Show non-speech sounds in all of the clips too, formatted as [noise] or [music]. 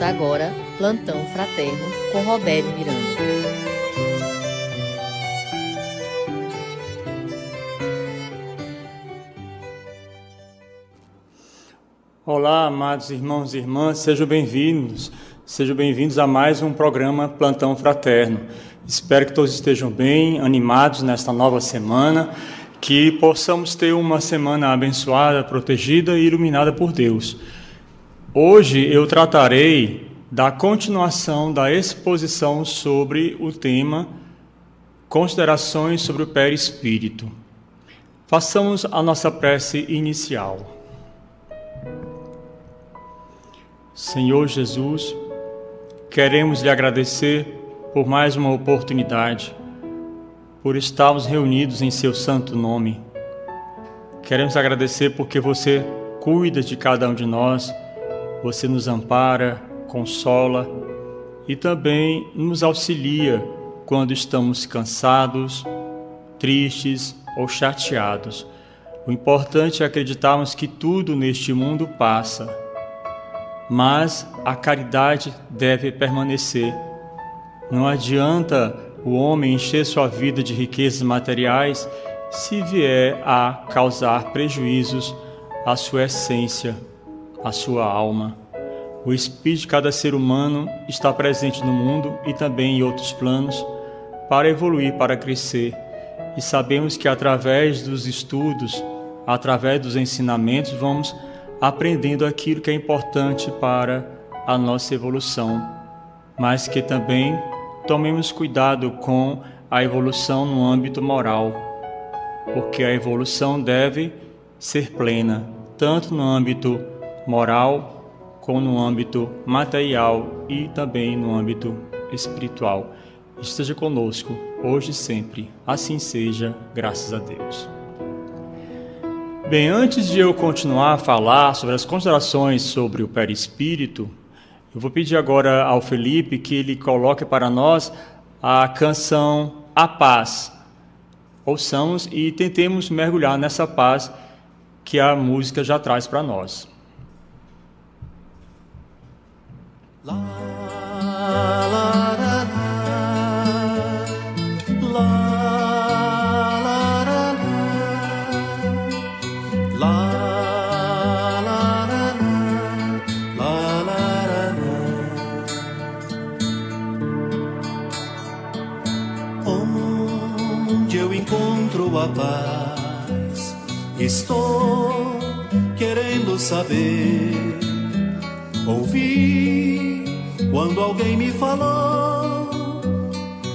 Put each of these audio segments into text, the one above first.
Agora Plantão Fraterno com Robério Miranda. Olá, amados irmãos e irmãs, sejam bem-vindos. Sejam bem-vindos a mais um programa Plantão Fraterno. Espero que todos estejam bem, animados nesta nova semana, que possamos ter uma semana abençoada, protegida e iluminada por Deus. Hoje eu tratarei da continuação da exposição sobre o tema Considerações sobre o Perispírito. Façamos a nossa prece inicial. Senhor Jesus, queremos lhe agradecer por mais uma oportunidade, por estarmos reunidos em seu santo nome. Queremos agradecer porque você cuida de cada um de nós você nos ampara, consola e também nos auxilia quando estamos cansados, tristes ou chateados. O importante é acreditarmos que tudo neste mundo passa, mas a caridade deve permanecer. Não adianta o homem encher sua vida de riquezas materiais se vier a causar prejuízos à sua essência a sua alma. O espírito de cada ser humano está presente no mundo e também em outros planos para evoluir, para crescer. E sabemos que através dos estudos, através dos ensinamentos, vamos aprendendo aquilo que é importante para a nossa evolução, mas que também tomemos cuidado com a evolução no âmbito moral, porque a evolução deve ser plena, tanto no âmbito moral, como no âmbito material e também no âmbito espiritual. Esteja conosco, hoje e sempre. Assim seja, graças a Deus. Bem, antes de eu continuar a falar sobre as considerações sobre o perispírito, eu vou pedir agora ao Felipe que ele coloque para nós a canção A Paz. Ouçamos e tentemos mergulhar nessa paz que a música já traz para nós. Onde eu encontro a paz, estou querendo saber. Ouvi quando alguém me falou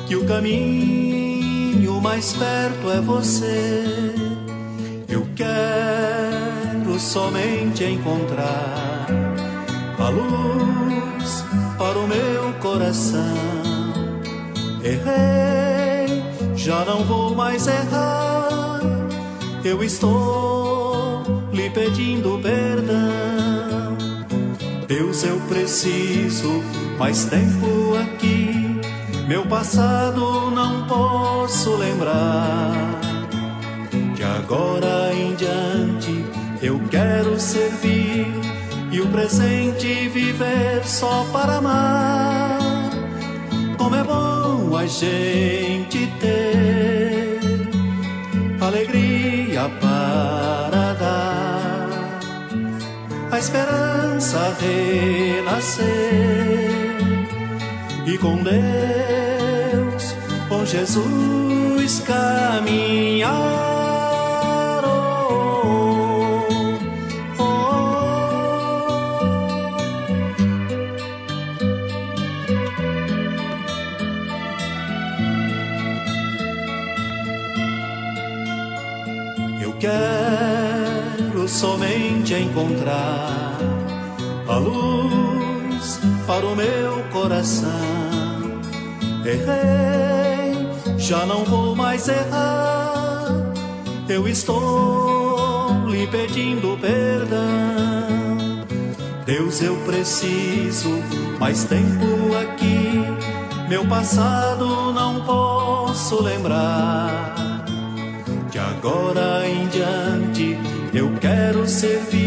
que o caminho mais perto é você. Eu quero somente encontrar a luz para o meu coração. Errei, já não vou mais errar. Eu estou lhe pedindo perdão. Deus, eu preciso mais tempo aqui. Meu passado não posso lembrar. De agora em diante eu quero servir e o presente viver só para amar. Como é bom a gente ter alegria para esperança renascer e com Deus, com Jesus caminhar. Oh, somente encontrar a luz para o meu coração. Errei, já não vou mais errar. Eu estou lhe pedindo perdão. Deus, eu preciso mais tempo aqui. Meu passado não posso lembrar. De agora em diante eu quero servir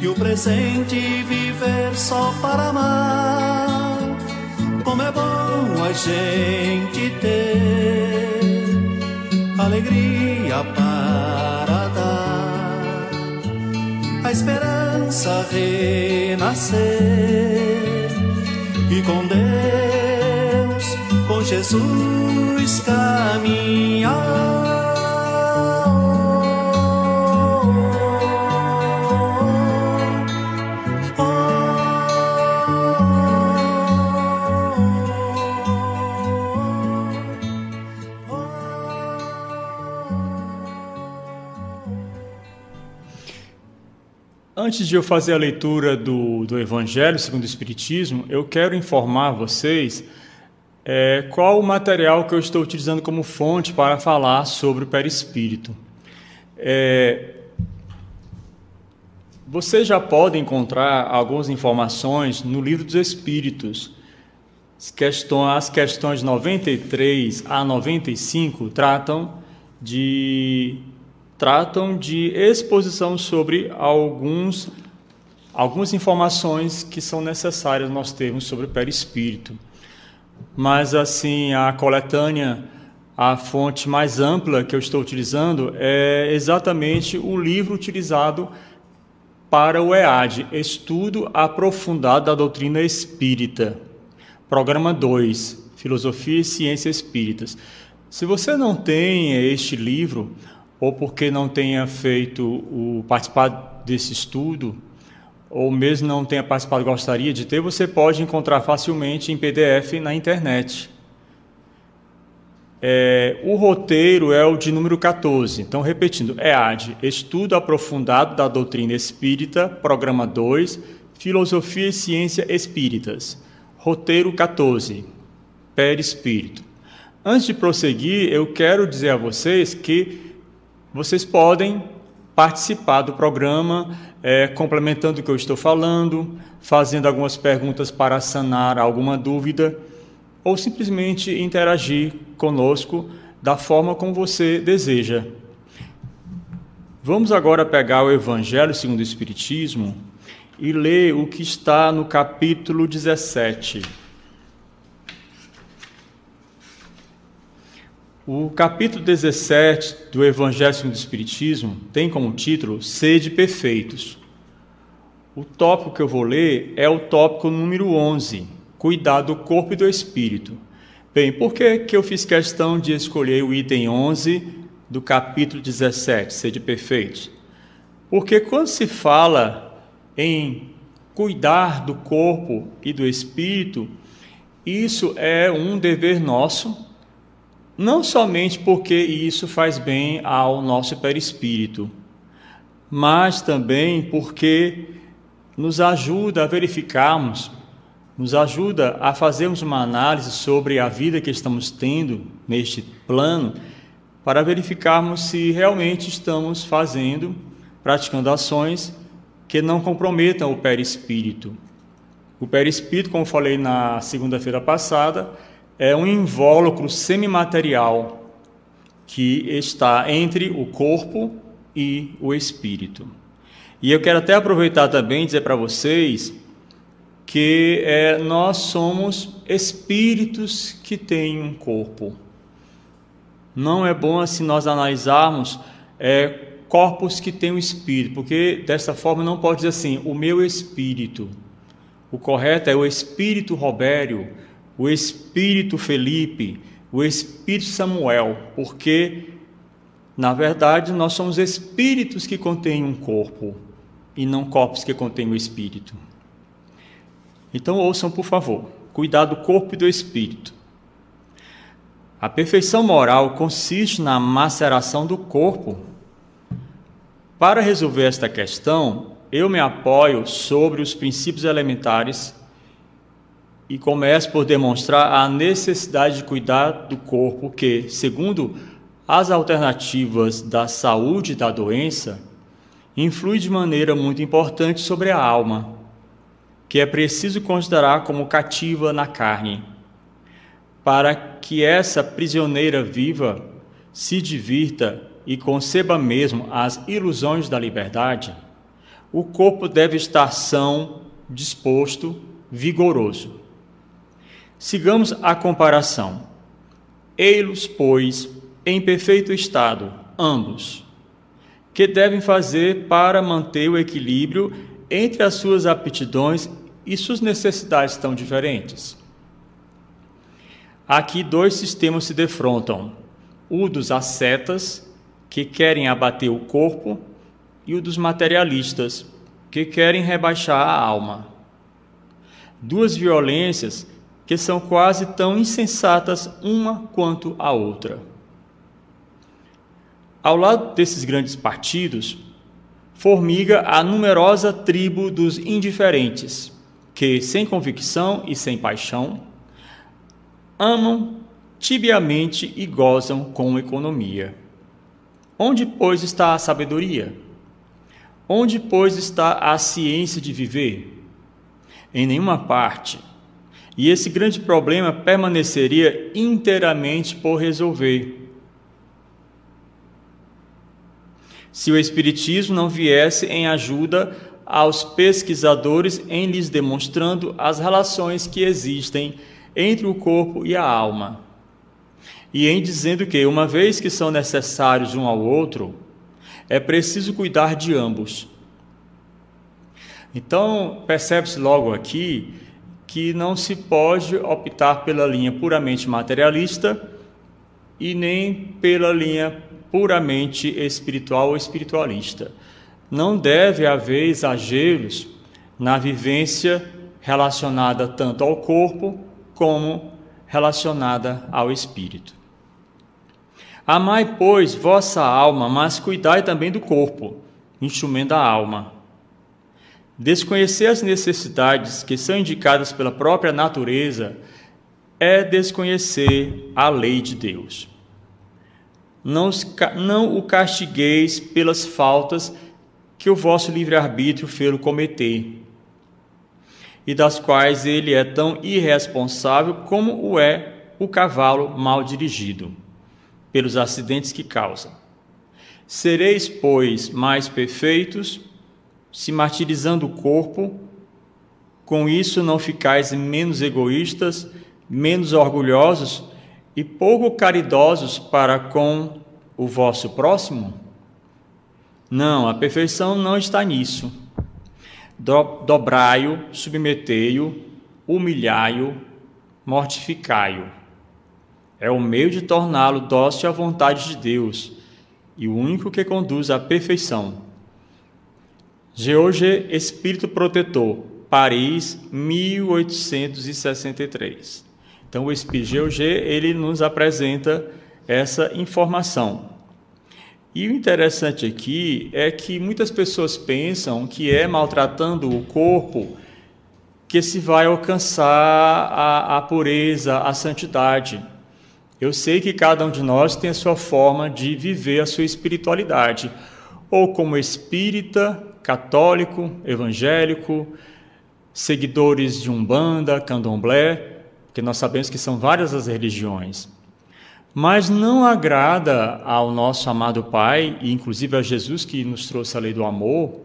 e o presente viver só para amar. Como é bom a gente ter alegria para dar, a esperança renascer e com Deus, com Jesus caminhar. Antes de eu fazer a leitura do, do Evangelho segundo o Espiritismo, eu quero informar vocês é, qual o material que eu estou utilizando como fonte para falar sobre o perispírito. É, vocês já podem encontrar algumas informações no Livro dos Espíritos. As questões 93 a 95 tratam de tratam de exposição sobre alguns, algumas informações que são necessárias nós termos sobre o perispírito. Mas, assim, a coletânea, a fonte mais ampla que eu estou utilizando é exatamente o livro utilizado para o EAD, Estudo Aprofundado da Doutrina Espírita, Programa 2, Filosofia e Ciências Espíritas. Se você não tem este livro, ou porque não tenha feito o participado desse estudo, ou mesmo não tenha participado gostaria de ter, você pode encontrar facilmente em PDF na internet. É, o roteiro é o de número 14. Então, repetindo, EAD, Estudo Aprofundado da Doutrina Espírita, Programa 2, Filosofia e Ciência Espíritas. Roteiro 14, Perispírito. Antes de prosseguir, eu quero dizer a vocês que vocês podem participar do programa, é, complementando o que eu estou falando, fazendo algumas perguntas para sanar alguma dúvida, ou simplesmente interagir conosco da forma como você deseja. Vamos agora pegar o Evangelho segundo o Espiritismo e ler o que está no capítulo 17. O capítulo 17 do Evangelho segundo o Espiritismo tem como título Sede Perfeitos. O tópico que eu vou ler é o tópico número 11, Cuidar do Corpo e do Espírito. Bem, por que, que eu fiz questão de escolher o item 11 do capítulo 17, Sede Perfeitos? Porque quando se fala em cuidar do corpo e do espírito, isso é um dever nosso não somente porque isso faz bem ao nosso perispírito, mas também porque nos ajuda a verificarmos, nos ajuda a fazermos uma análise sobre a vida que estamos tendo neste plano, para verificarmos se realmente estamos fazendo, praticando ações que não comprometam o perispírito. O perispírito, como falei na segunda-feira passada, é um invólucro semimaterial que está entre o corpo e o espírito. E eu quero até aproveitar também e dizer para vocês que é, nós somos espíritos que têm um corpo. Não é bom assim nós analisarmos é, corpos que têm um espírito, porque dessa forma não pode dizer assim, o meu espírito. O correto é o espírito Robério, o espírito Felipe, o espírito Samuel, porque na verdade nós somos espíritos que contêm um corpo e não corpos que contêm o espírito. Então ouçam, por favor, cuidar do corpo e do espírito. A perfeição moral consiste na maceração do corpo. Para resolver esta questão, eu me apoio sobre os princípios elementares e começa por demonstrar a necessidade de cuidar do corpo, que, segundo as alternativas da saúde da doença, influi de maneira muito importante sobre a alma, que é preciso considerar como cativa na carne, para que essa prisioneira viva se divirta e conceba mesmo as ilusões da liberdade. O corpo deve estar são disposto, vigoroso. Sigamos a comparação. Ei-los, pois, em perfeito estado, ambos, que devem fazer para manter o equilíbrio entre as suas aptidões e suas necessidades tão diferentes. Aqui dois sistemas se defrontam: o dos ascetas, que querem abater o corpo, e o dos materialistas, que querem rebaixar a alma. Duas violências que são quase tão insensatas uma quanto a outra. Ao lado desses grandes partidos, formiga a numerosa tribo dos indiferentes, que, sem convicção e sem paixão, amam tibiamente e gozam com economia. Onde, pois, está a sabedoria? Onde, pois, está a ciência de viver? Em nenhuma parte e esse grande problema permaneceria inteiramente por resolver. Se o Espiritismo não viesse em ajuda aos pesquisadores em lhes demonstrando as relações que existem entre o corpo e a alma, e em dizendo que, uma vez que são necessários um ao outro, é preciso cuidar de ambos. Então, percebe-se logo aqui que não se pode optar pela linha puramente materialista e nem pela linha puramente espiritual ou espiritualista. Não deve haver exageros na vivência relacionada tanto ao corpo como relacionada ao espírito. Amai, pois, vossa alma, mas cuidai também do corpo, instrumento da alma. Desconhecer as necessidades que são indicadas pela própria natureza é desconhecer a lei de Deus. Não, não o castigueis pelas faltas que o vosso livre-arbítrio fez cometer, e das quais ele é tão irresponsável como o é o cavalo mal dirigido, pelos acidentes que causa. Sereis, pois, mais perfeitos se martirizando o corpo, com isso não ficais menos egoístas, menos orgulhosos e pouco caridosos para com o vosso próximo? Não, a perfeição não está nisso. Dobrai-o, submetei-o, humilhai-o, mortificai-o. É o meio de torná-lo dócil à vontade de Deus e o único que conduz à perfeição. George Espírito Protetor, Paris, 1863. Então, o Espírito George, ele nos apresenta essa informação. E o interessante aqui é que muitas pessoas pensam que é maltratando o corpo que se vai alcançar a, a pureza, a santidade. Eu sei que cada um de nós tem a sua forma de viver a sua espiritualidade, ou como espírita, católico, evangélico, seguidores de Umbanda, Candomblé, que nós sabemos que são várias as religiões. Mas não agrada ao nosso amado Pai, e inclusive a Jesus que nos trouxe a lei do amor,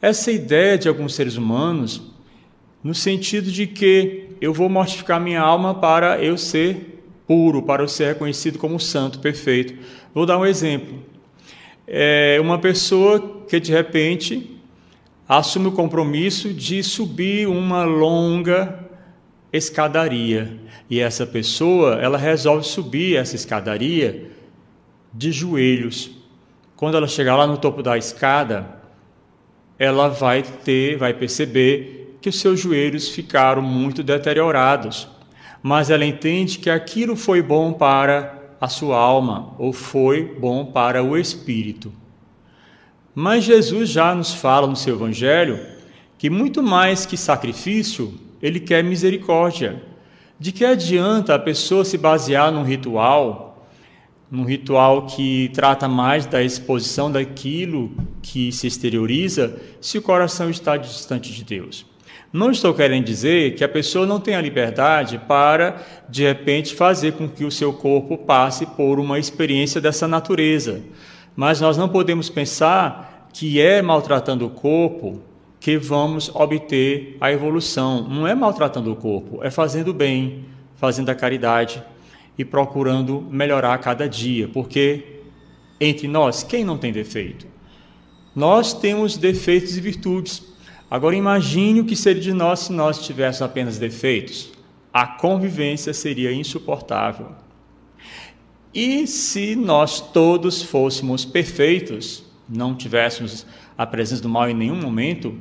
essa ideia de alguns seres humanos, no sentido de que eu vou mortificar minha alma para eu ser puro, para eu ser reconhecido como santo, perfeito. Vou dar um exemplo é uma pessoa que de repente assume o compromisso de subir uma longa escadaria e essa pessoa ela resolve subir essa escadaria de joelhos. Quando ela chegar lá no topo da escada, ela vai ter, vai perceber que os seus joelhos ficaram muito deteriorados, mas ela entende que aquilo foi bom para a sua alma ou foi bom para o espírito. Mas Jesus já nos fala no seu evangelho que muito mais que sacrifício, ele quer misericórdia. De que adianta a pessoa se basear num ritual, num ritual que trata mais da exposição daquilo que se exterioriza, se o coração está distante de Deus? Não estou querendo dizer que a pessoa não tem a liberdade para, de repente, fazer com que o seu corpo passe por uma experiência dessa natureza. Mas nós não podemos pensar que é maltratando o corpo, que vamos obter a evolução. Não é maltratando o corpo, é fazendo bem, fazendo a caridade e procurando melhorar a cada dia, porque entre nós, quem não tem defeito? Nós temos defeitos e virtudes. Agora imagine o que seria de nós se nós tivéssemos apenas defeitos. A convivência seria insuportável. E se nós todos fôssemos perfeitos, não tivéssemos a presença do mal em nenhum momento,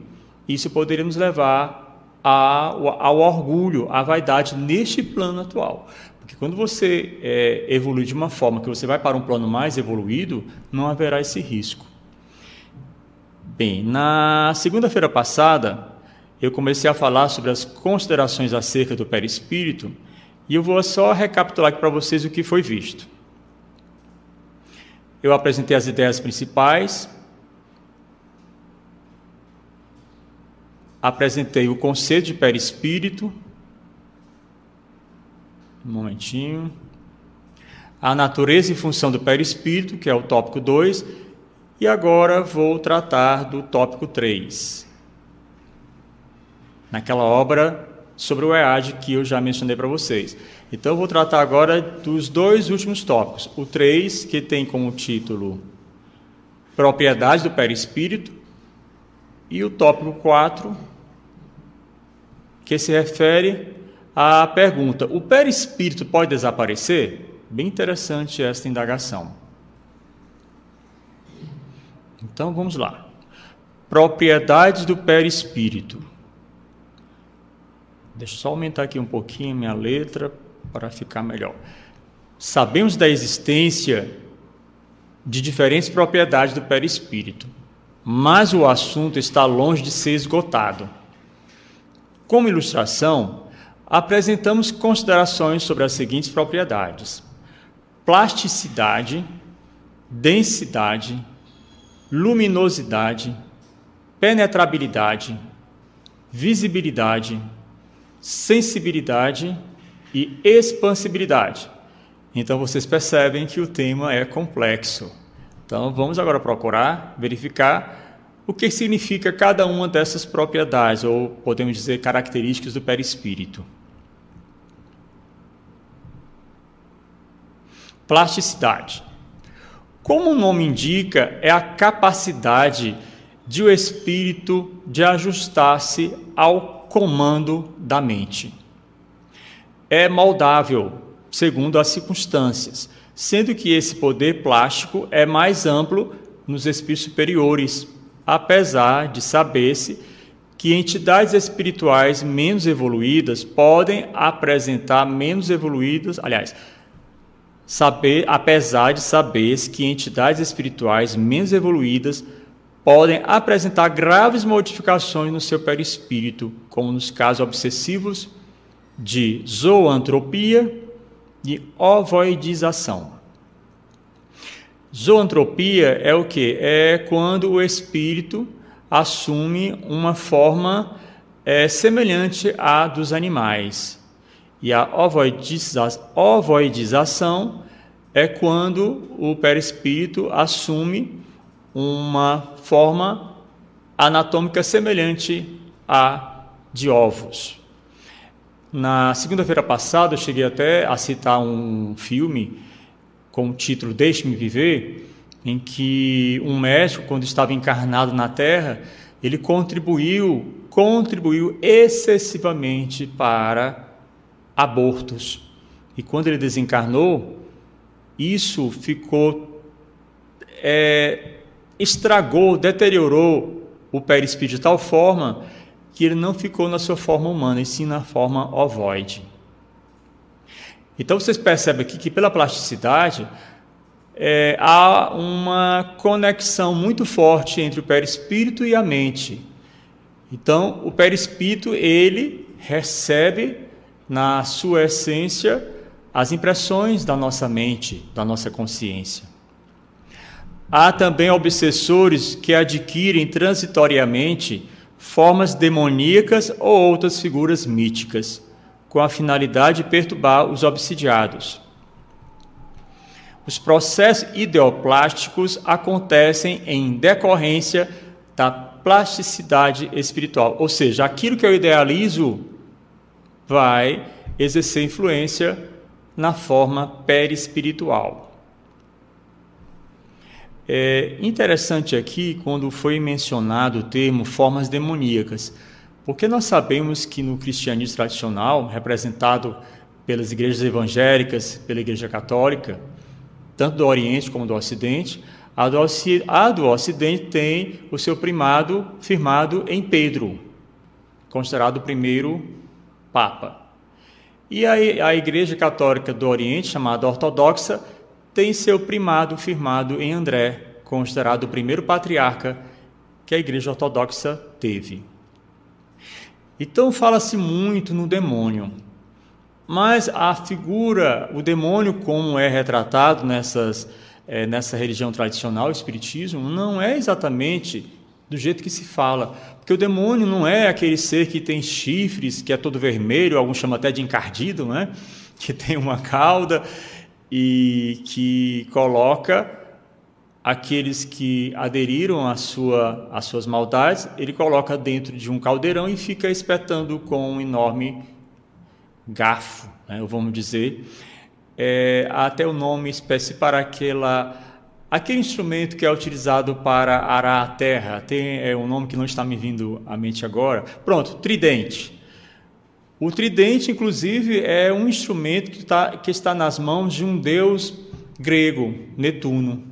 isso poderia nos levar ao orgulho, à vaidade neste plano atual. Porque quando você é, evolui de uma forma que você vai para um plano mais evoluído, não haverá esse risco. Bem, na segunda-feira passada, eu comecei a falar sobre as considerações acerca do perispírito e eu vou só recapitular aqui para vocês o que foi visto. Eu apresentei as ideias principais, apresentei o conceito de perispírito. Um momentinho. A natureza e função do perispírito, que é o tópico 2, e agora vou tratar do tópico 3. Naquela obra sobre o EAD que eu já mencionei para vocês. Então eu vou tratar agora dos dois últimos tópicos. O 3, que tem como título Propriedade do perispírito, e o tópico 4, que se refere à pergunta: o perispírito pode desaparecer? Bem interessante esta indagação. Então vamos lá. Propriedades do perispírito. Deixa eu só aumentar aqui um pouquinho minha letra para ficar melhor. Sabemos da existência de diferentes propriedades do perispírito, mas o assunto está longe de ser esgotado. Como ilustração, apresentamos considerações sobre as seguintes propriedades: plasticidade, densidade, luminosidade, penetrabilidade, visibilidade, sensibilidade e expansibilidade. Então vocês percebem que o tema é complexo. Então vamos agora procurar verificar o que significa cada uma dessas propriedades, ou podemos dizer características do perispírito? Plasticidade. Como o nome indica, é a capacidade de o espírito de ajustar-se ao comando da mente. É moldável, segundo as circunstâncias, sendo que esse poder plástico é mais amplo nos espíritos superiores, apesar de saber-se que entidades espirituais menos evoluídas podem apresentar menos evoluídas, aliás, saber, apesar de saber-se que entidades espirituais menos evoluídas podem apresentar graves modificações no seu perispírito, como nos casos obsessivos de zoantropia e ovoidização. Zoantropia é o que? É quando o espírito assume uma forma é, semelhante à dos animais. E a ovoidização é quando o perispírito assume uma forma anatômica semelhante à de ovos. Na segunda-feira passada, eu cheguei até a citar um filme com o título Deixe-me Viver, em que um médico, quando estava encarnado na Terra, ele contribuiu, contribuiu excessivamente para abortos. E quando ele desencarnou, isso ficou, é, estragou, deteriorou o perispírito de tal forma que ele não ficou na sua forma humana, e sim na forma ovoide. Então vocês percebem aqui que pela plasticidade é, há uma conexão muito forte entre o perispírito e a mente. Então o perispírito ele recebe na sua essência as impressões da nossa mente, da nossa consciência. Há também obsessores que adquirem transitoriamente formas demoníacas ou outras figuras míticas com a finalidade de perturbar os obsidiados. Os processos ideoplásticos acontecem em decorrência da plasticidade espiritual, ou seja, aquilo que eu idealizo vai exercer influência na forma perispiritual. É interessante aqui quando foi mencionado o termo formas demoníacas, porque nós sabemos que no cristianismo tradicional, representado pelas igrejas evangélicas, pela Igreja Católica, tanto do Oriente como do Ocidente, a do, a do Ocidente tem o seu primado firmado em Pedro, considerado o primeiro Papa. E a, a Igreja Católica do Oriente, chamada Ortodoxa, tem seu primado firmado em André, considerado o primeiro patriarca que a Igreja Ortodoxa teve. Então fala-se muito no demônio. Mas a figura, o demônio, como é retratado nessas, é, nessa religião tradicional, o Espiritismo, não é exatamente do jeito que se fala. Porque o demônio não é aquele ser que tem chifres, que é todo vermelho, alguns chamam até de encardido, né? que tem uma cauda e que coloca aqueles que aderiram à sua, às suas maldades, ele coloca dentro de um caldeirão e fica espetando com um enorme garfo, né, vamos dizer, é, até o nome espécie para aquela aquele instrumento que é utilizado para arar a terra. Tem é, um nome que não está me vindo à mente agora. Pronto, tridente. O tridente, inclusive, é um instrumento que, tá, que está nas mãos de um deus grego, Netuno,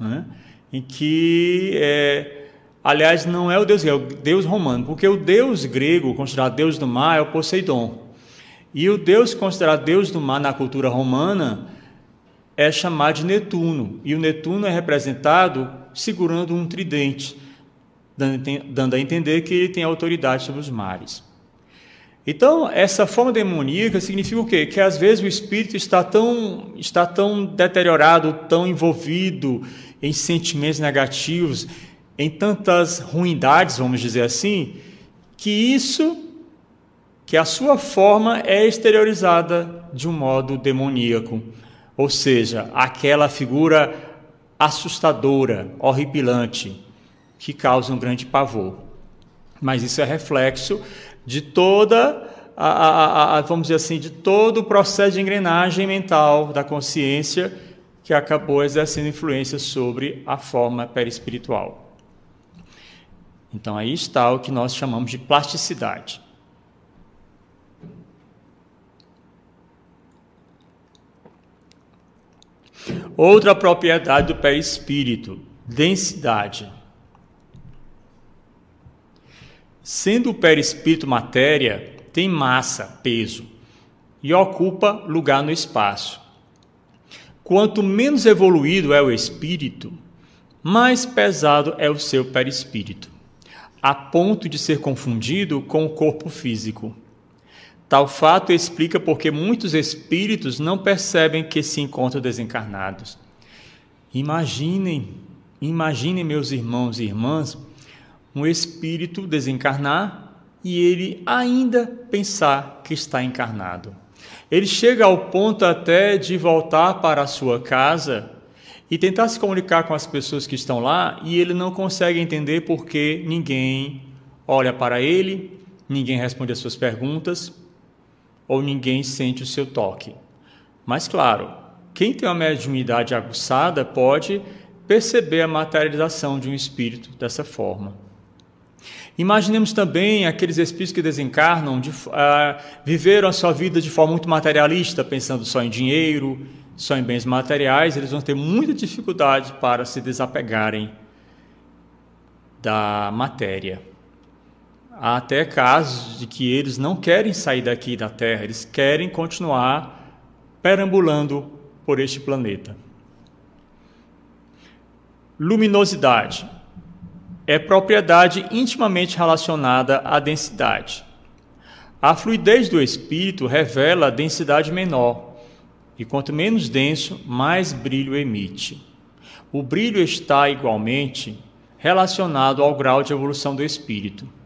né? em que, é, aliás, não é o deus grego, é o deus romano, porque o deus grego, considerado deus do mar, é o Poseidon. E o deus considerado deus do mar na cultura romana é chamado de Netuno. E o Netuno é representado segurando um tridente, dando a entender que ele tem autoridade sobre os mares. Então, essa forma demoníaca significa o quê? Que às vezes o espírito está tão, está tão deteriorado, tão envolvido em sentimentos negativos, em tantas ruindades, vamos dizer assim, que isso que a sua forma é exteriorizada de um modo demoníaco, ou seja, aquela figura assustadora, horripilante, que causa um grande pavor. Mas isso é reflexo de toda a, a, a, vamos dizer assim, de todo o processo de engrenagem mental da consciência que acabou exercendo influência sobre a forma perispiritual. Então aí está o que nós chamamos de plasticidade. Outra propriedade do perispírito, densidade. Sendo o perispírito matéria, tem massa, peso, e ocupa lugar no espaço. Quanto menos evoluído é o espírito, mais pesado é o seu perispírito, a ponto de ser confundido com o corpo físico. Tal fato explica porque muitos espíritos não percebem que se encontram desencarnados. Imaginem, imaginem, meus irmãos e irmãs, um espírito desencarnar e ele ainda pensar que está encarnado. Ele chega ao ponto até de voltar para a sua casa e tentar se comunicar com as pessoas que estão lá e ele não consegue entender porque ninguém olha para ele, ninguém responde às suas perguntas ou ninguém sente o seu toque. Mas, claro, quem tem uma mediunidade aguçada pode perceber a materialização de um espírito dessa forma. Imaginemos também aqueles espíritos que desencarnam, de, uh, viveram a sua vida de forma muito materialista, pensando só em dinheiro, só em bens materiais, eles vão ter muita dificuldade para se desapegarem da matéria. Há até casos de que eles não querem sair daqui da Terra, eles querem continuar perambulando por este planeta. Luminosidade é propriedade intimamente relacionada à densidade. A fluidez do espírito revela a densidade menor, e quanto menos denso, mais brilho emite. O brilho está igualmente relacionado ao grau de evolução do espírito.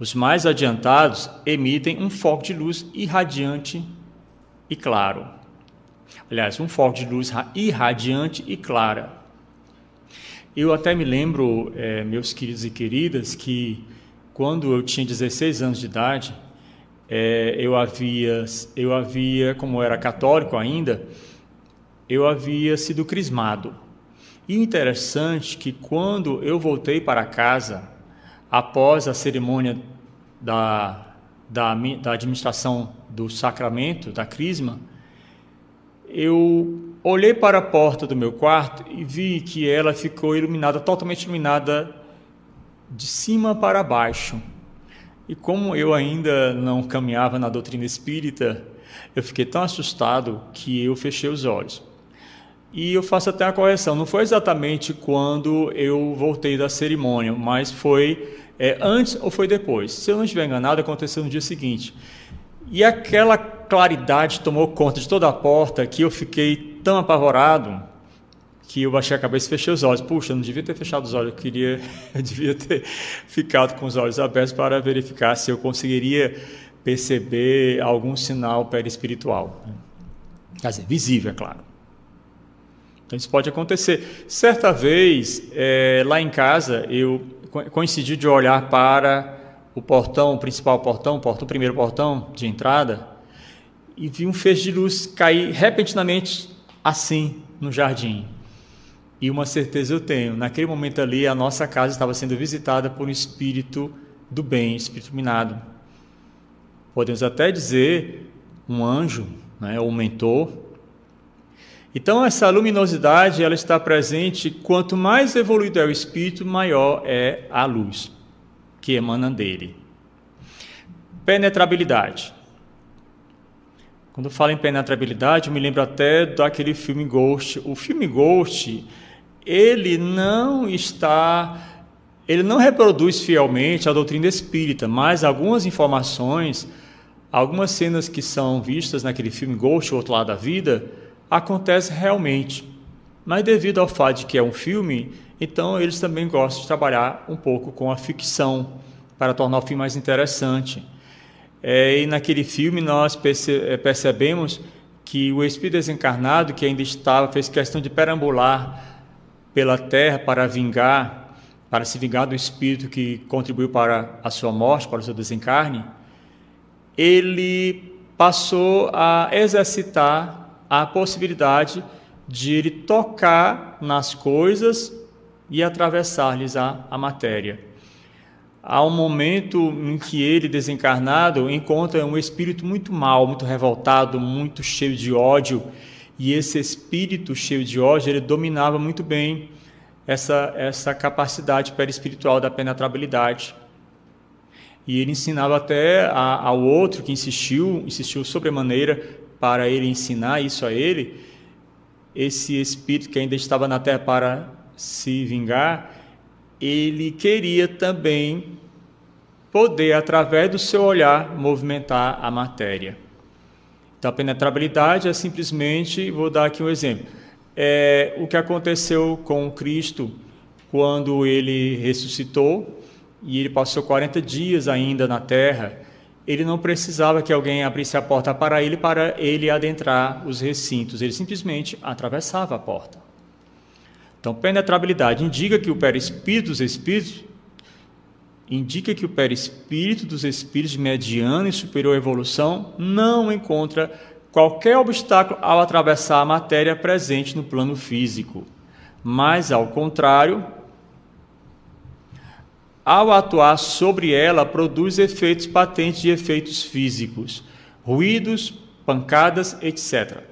Os mais adiantados emitem um foco de luz irradiante e claro. Aliás, um foco de luz irradiante e clara. Eu até me lembro, é, meus queridos e queridas, que quando eu tinha 16 anos de idade, é, eu havia, eu havia, como era católico ainda, eu havia sido crismado. E interessante que quando eu voltei para casa, após a cerimônia da, da, da administração do sacramento, da crisma, eu olhei para a porta do meu quarto e vi que ela ficou iluminada, totalmente iluminada de cima para baixo. E como eu ainda não caminhava na doutrina espírita, eu fiquei tão assustado que eu fechei os olhos. E eu faço até a correção, não foi exatamente quando eu voltei da cerimônia, mas foi é, antes ou foi depois. Se eu não estiver enganado, aconteceu no dia seguinte. E aquela claridade tomou conta de toda a porta que eu fiquei tão apavorado que eu baixei a cabeça e fechei os olhos. Puxa, eu não devia ter fechado os olhos, eu queria, [laughs] eu devia ter ficado com os olhos abertos para verificar se eu conseguiria perceber algum sinal perispiritual. Quer dizer, visível, é claro. Então isso pode acontecer. Certa vez, é, lá em casa, eu coincidi de olhar para o portão, o principal portão, o, portão, o primeiro portão de entrada, e vi um feixe de luz cair repentinamente assim no jardim. E uma certeza eu tenho, naquele momento ali a nossa casa estava sendo visitada por um espírito do bem, espírito minado. Podemos até dizer um anjo, né, ou um mentor. Então essa luminosidade ela está presente quanto mais evoluído é o espírito, maior é a luz que emana dele. Penetrabilidade. Quando falo em penetrabilidade, eu me lembro até daquele filme Ghost. O filme Ghost ele não está, ele não reproduz fielmente a doutrina espírita, mas algumas informações, algumas cenas que são vistas naquele filme Ghost, o outro lado da vida, acontecem realmente. Mas devido ao fato de que é um filme, então eles também gostam de trabalhar um pouco com a ficção para tornar o filme mais interessante. É, e naquele filme nós perce é, percebemos que o espírito desencarnado que ainda estava fez questão de perambular pela terra para vingar, para se vingar do espírito que contribuiu para a sua morte, para o seu desencarne, ele passou a exercitar a possibilidade de ele tocar nas coisas e atravessar-lhes a, a matéria. Há um momento em que ele, desencarnado, encontra um espírito muito mal, muito revoltado, muito cheio de ódio, e esse espírito cheio de ódio, ele dominava muito bem essa, essa capacidade perispiritual da penetrabilidade. E ele ensinava até a, ao outro que insistiu, insistiu sobremaneira para ele ensinar isso a ele, esse espírito que ainda estava na terra para se vingar, ele queria também poder, através do seu olhar, movimentar a matéria. Então, a penetrabilidade é simplesmente, vou dar aqui um exemplo, é o que aconteceu com Cristo quando ele ressuscitou e ele passou 40 dias ainda na terra. Ele não precisava que alguém abrisse a porta para ele para ele adentrar os recintos, ele simplesmente atravessava a porta. Então, penetrabilidade indica que o perispírito dos espíritos indica que o perispírito dos espíritos de mediana e superior evolução não encontra qualquer obstáculo ao atravessar a matéria presente no plano físico, mas, ao contrário, ao atuar sobre ela, produz efeitos patentes de efeitos físicos, ruídos, pancadas, etc.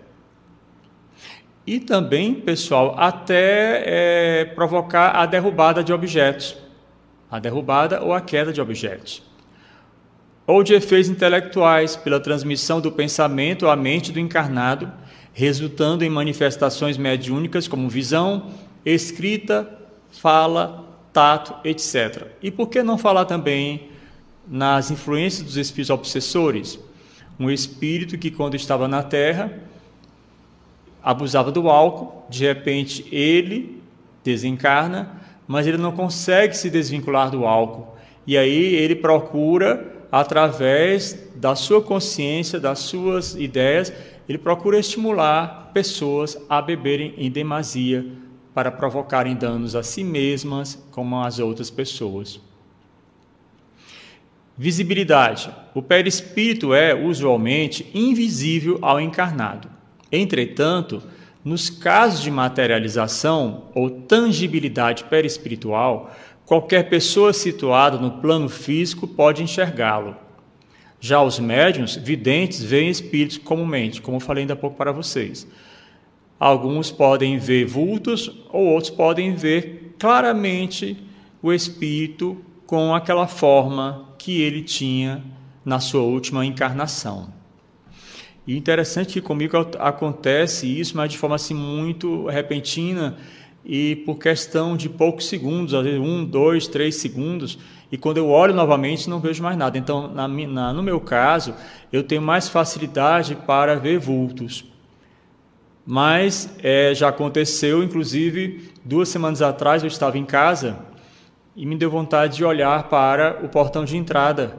E também, pessoal, até é, provocar a derrubada de objetos a derrubada ou a queda de objetos, ou de efeitos intelectuais pela transmissão do pensamento à mente do encarnado, resultando em manifestações mediúnicas como visão, escrita, fala, tato, etc. E por que não falar também nas influências dos espíritos obsessores? Um espírito que, quando estava na Terra, abusava do álcool, de repente ele desencarna mas ele não consegue se desvincular do álcool. E aí ele procura, através da sua consciência, das suas ideias, ele procura estimular pessoas a beberem em demasia para provocarem danos a si mesmas como às outras pessoas. Visibilidade. O perispírito é, usualmente, invisível ao encarnado. Entretanto, nos casos de materialização ou tangibilidade perispiritual, qualquer pessoa situada no plano físico pode enxergá-lo. Já os médiuns, videntes, veem espíritos comumente, como falei ainda há pouco para vocês. Alguns podem ver vultos, ou outros podem ver claramente o espírito com aquela forma que ele tinha na sua última encarnação. E interessante que comigo acontece isso, mas de forma assim muito repentina e por questão de poucos segundos, às vezes um, dois, três segundos, e quando eu olho novamente não vejo mais nada. Então, na, na, no meu caso, eu tenho mais facilidade para ver vultos. Mas é, já aconteceu, inclusive, duas semanas atrás eu estava em casa e me deu vontade de olhar para o portão de entrada.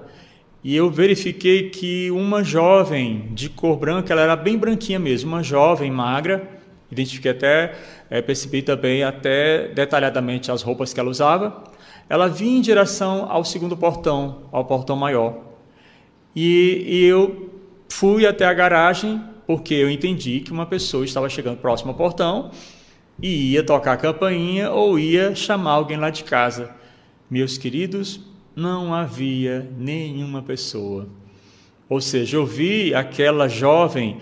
E eu verifiquei que uma jovem de cor branca, ela era bem branquinha mesmo, uma jovem magra, identifiquei até, é, percebi também até detalhadamente as roupas que ela usava. Ela vinha em direção ao segundo portão, ao portão maior. E, e eu fui até a garagem porque eu entendi que uma pessoa estava chegando próximo ao portão e ia tocar a campainha ou ia chamar alguém lá de casa. Meus queridos, não havia nenhuma pessoa. Ou seja, eu vi aquela jovem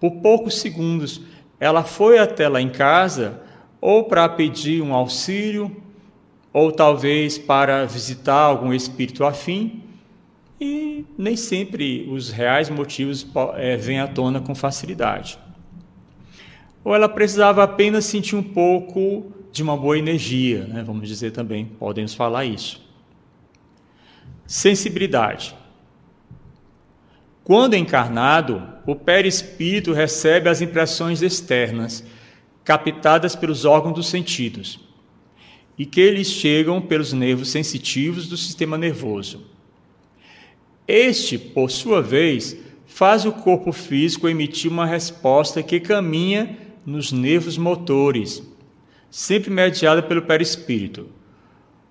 por poucos segundos. Ela foi até lá em casa ou para pedir um auxílio, ou talvez para visitar algum espírito afim, e nem sempre os reais motivos é, vêm à tona com facilidade. Ou ela precisava apenas sentir um pouco de uma boa energia, né? vamos dizer também, podemos falar isso. Sensibilidade. Quando encarnado, o perispírito recebe as impressões externas, captadas pelos órgãos dos sentidos, e que eles chegam pelos nervos sensitivos do sistema nervoso. Este, por sua vez, faz o corpo físico emitir uma resposta que caminha nos nervos motores, sempre mediada pelo perispírito.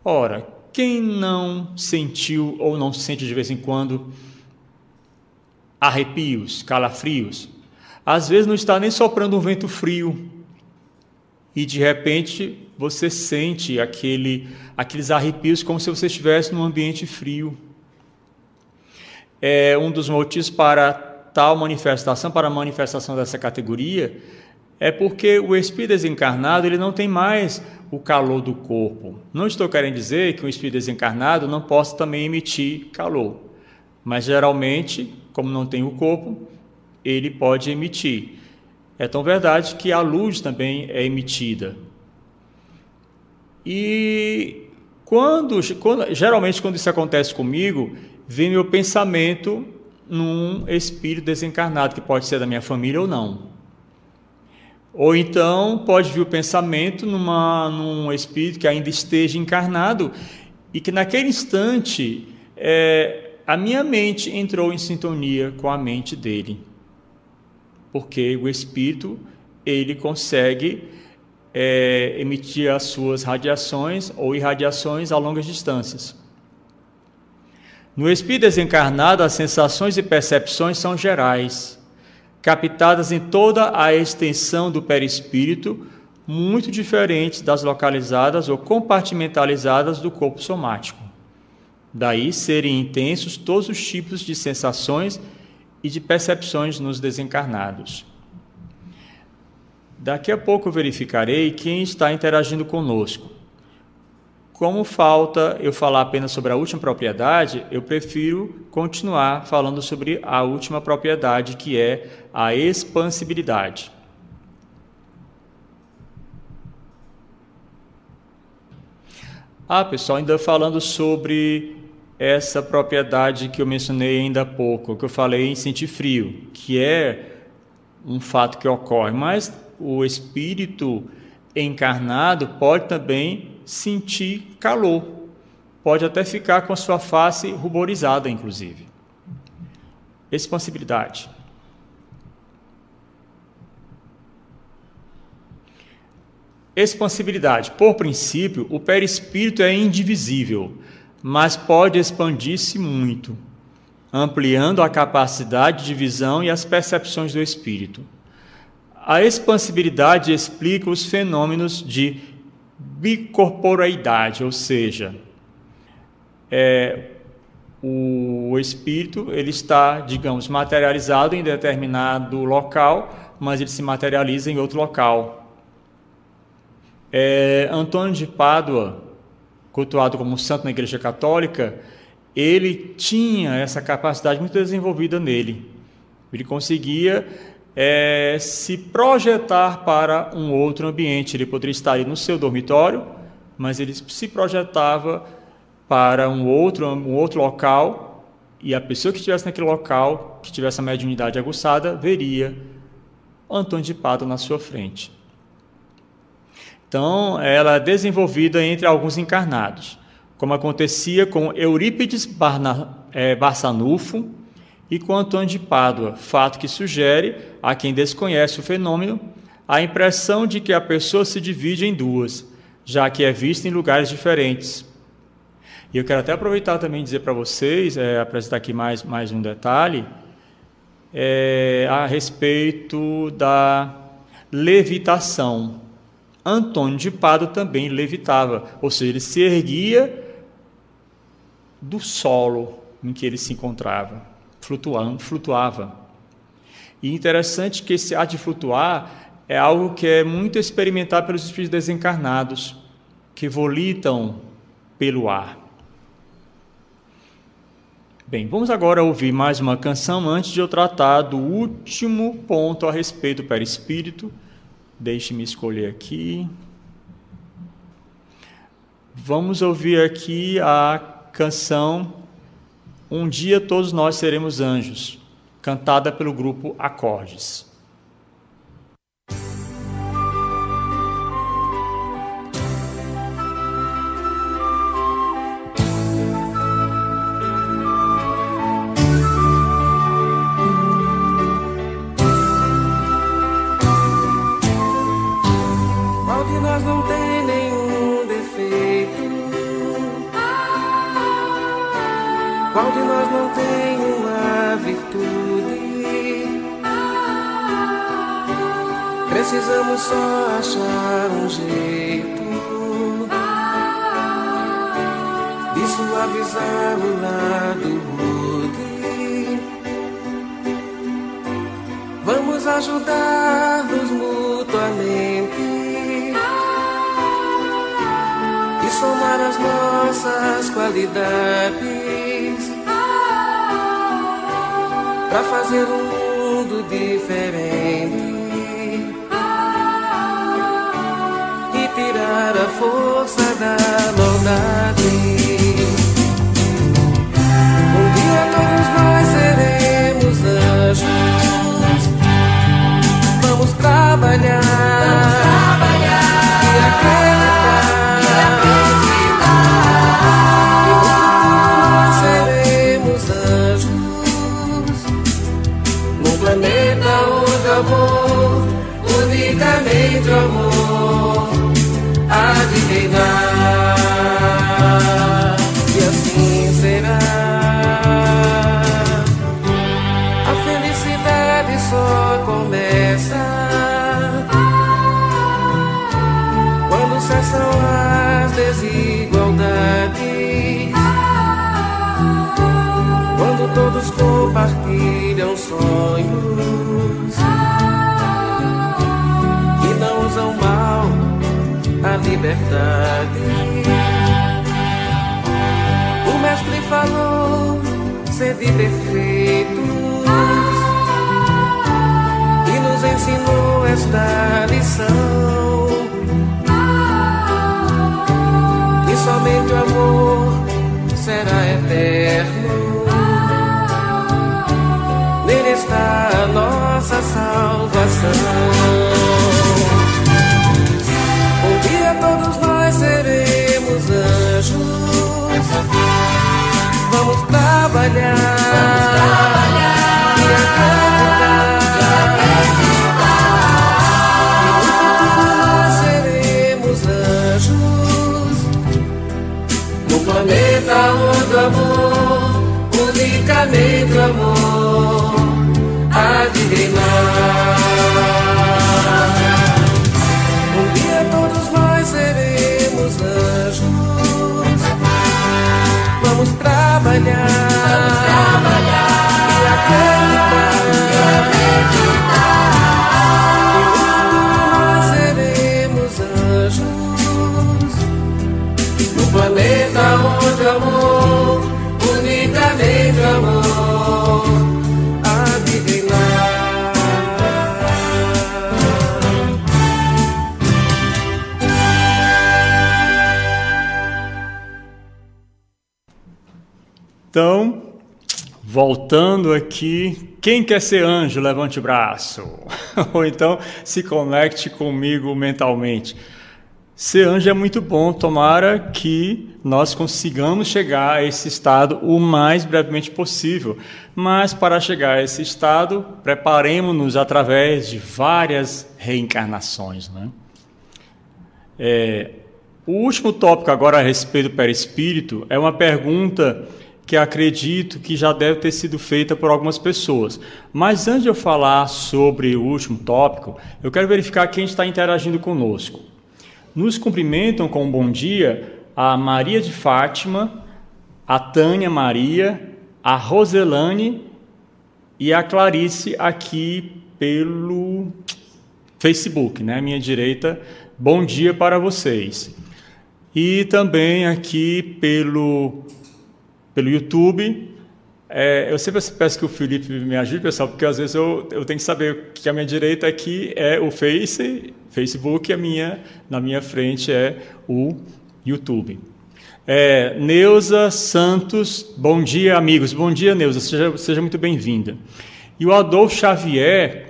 Ora, quem não sentiu ou não sente de vez em quando arrepios, calafrios? Às vezes não está nem soprando um vento frio e de repente você sente aquele, aqueles arrepios como se você estivesse num ambiente frio. É um dos motivos para tal manifestação, para a manifestação dessa categoria, é porque o espírito desencarnado ele não tem mais o calor do corpo. Não estou querendo dizer que um espírito desencarnado não possa também emitir calor, mas geralmente, como não tem o corpo, ele pode emitir. É tão verdade que a luz também é emitida. E quando, quando geralmente quando isso acontece comigo, vem meu pensamento num espírito desencarnado que pode ser da minha família ou não. Ou então pode vir o pensamento numa, num espírito que ainda esteja encarnado e que naquele instante é, a minha mente entrou em sintonia com a mente dele. Porque o espírito ele consegue é, emitir as suas radiações ou irradiações a longas distâncias. No espírito desencarnado, as sensações e percepções são gerais captadas em toda a extensão do perispírito, muito diferentes das localizadas ou compartimentalizadas do corpo somático. Daí serem intensos todos os tipos de sensações e de percepções nos desencarnados. Daqui a pouco verificarei quem está interagindo conosco. Como falta eu falar apenas sobre a última propriedade, eu prefiro continuar falando sobre a última propriedade, que é a expansibilidade. Ah, pessoal, ainda falando sobre essa propriedade que eu mencionei ainda há pouco, que eu falei em sentir frio, que é um fato que ocorre, mas o espírito encarnado pode também sentir calor. Pode até ficar com a sua face ruborizada, inclusive. Expansibilidade. Por princípio, o perispírito é indivisível, mas pode expandir-se muito, ampliando a capacidade de visão e as percepções do espírito. A expansibilidade explica os fenômenos de bicorporeidade, ou seja, é, o espírito ele está, digamos, materializado em determinado local, mas ele se materializa em outro local. É, Antônio de Pádua, cultuado como santo na Igreja Católica, ele tinha essa capacidade muito desenvolvida nele. Ele conseguia é, se projetar para um outro ambiente. Ele poderia estar ali no seu dormitório, mas ele se projetava para um outro, um outro local e a pessoa que estivesse naquele local, que tivesse a mediunidade aguçada, veria Antônio de Pádua na sua frente. Então, ela é desenvolvida entre alguns encarnados, como acontecia com Eurípides Barna, é, e com Antônio de Pádua, fato que sugere, a quem desconhece o fenômeno, a impressão de que a pessoa se divide em duas, já que é vista em lugares diferentes. E eu quero até aproveitar também dizer para vocês, é, apresentar aqui mais, mais um detalhe, é, a respeito da levitação. Antônio de Pádua também levitava, ou seja, ele se erguia do solo em que ele se encontrava, flutuando, flutuava. E interessante que esse ato de flutuar é algo que é muito experimentado pelos espíritos desencarnados, que volitam pelo ar. Bem, vamos agora ouvir mais uma canção antes de eu tratar do último ponto a respeito do perispírito Deixe-me escolher aqui. Vamos ouvir aqui a canção Um Dia Todos Nós Seremos Anjos, cantada pelo grupo Acordes. Precisamos só achar um jeito de suavizar o lado rude. Vamos ajudar-nos mutuamente e somar as nossas qualidades para fazer um mundo diferente. Tirar a força da maldade. Um dia todos nós seremos anjos. Vamos trabalhar, Vamos trabalhar e. todos compartilham sonhos e não usam mal a liberdade. O mestre falou sede perfeitos e nos ensinou esta lição. Que somente o amor será eterno. salvação. Um dia todos nós seremos anjos. Vamos trabalhar. Vamos trabalhar. planeta onde o amor, unicamente o amor, há de reinar. Trabalhar. Voltando aqui, quem quer ser anjo, levante o braço. [laughs] Ou então se conecte comigo mentalmente. Ser anjo é muito bom, tomara que nós consigamos chegar a esse estado o mais brevemente possível. Mas para chegar a esse estado, preparemos-nos através de várias reencarnações. Né? É, o último tópico agora a respeito do perispírito é uma pergunta que acredito que já deve ter sido feita por algumas pessoas. Mas antes de eu falar sobre o último tópico, eu quero verificar quem está interagindo conosco. Nos cumprimentam com um bom dia a Maria de Fátima, a Tânia Maria, a Roselane e a Clarice aqui pelo Facebook, né? Minha direita. Bom dia para vocês. E também aqui pelo pelo YouTube. É, eu sempre peço que o Felipe me ajude, pessoal, porque às vezes eu, eu tenho que saber que a minha direita aqui é o Face, Facebook, e a minha, na minha frente é o YouTube. É, Neuza Santos, bom dia, amigos. Bom dia, Neuza, seja, seja muito bem-vinda. E o Adolfo Xavier,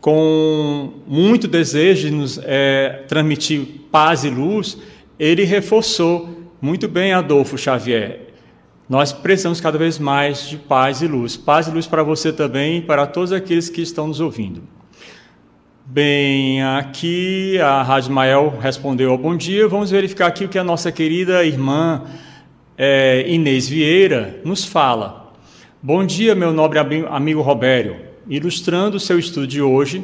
com muito desejo de nos é, transmitir paz e luz, ele reforçou. Muito bem, Adolfo Xavier. Nós precisamos cada vez mais de paz e luz. Paz e luz para você também e para todos aqueles que estão nos ouvindo. Bem, aqui a Rádio respondeu ao bom dia. Vamos verificar aqui o que a nossa querida irmã é, Inês Vieira nos fala. Bom dia, meu nobre amigo Robério. Ilustrando o seu estudo de hoje,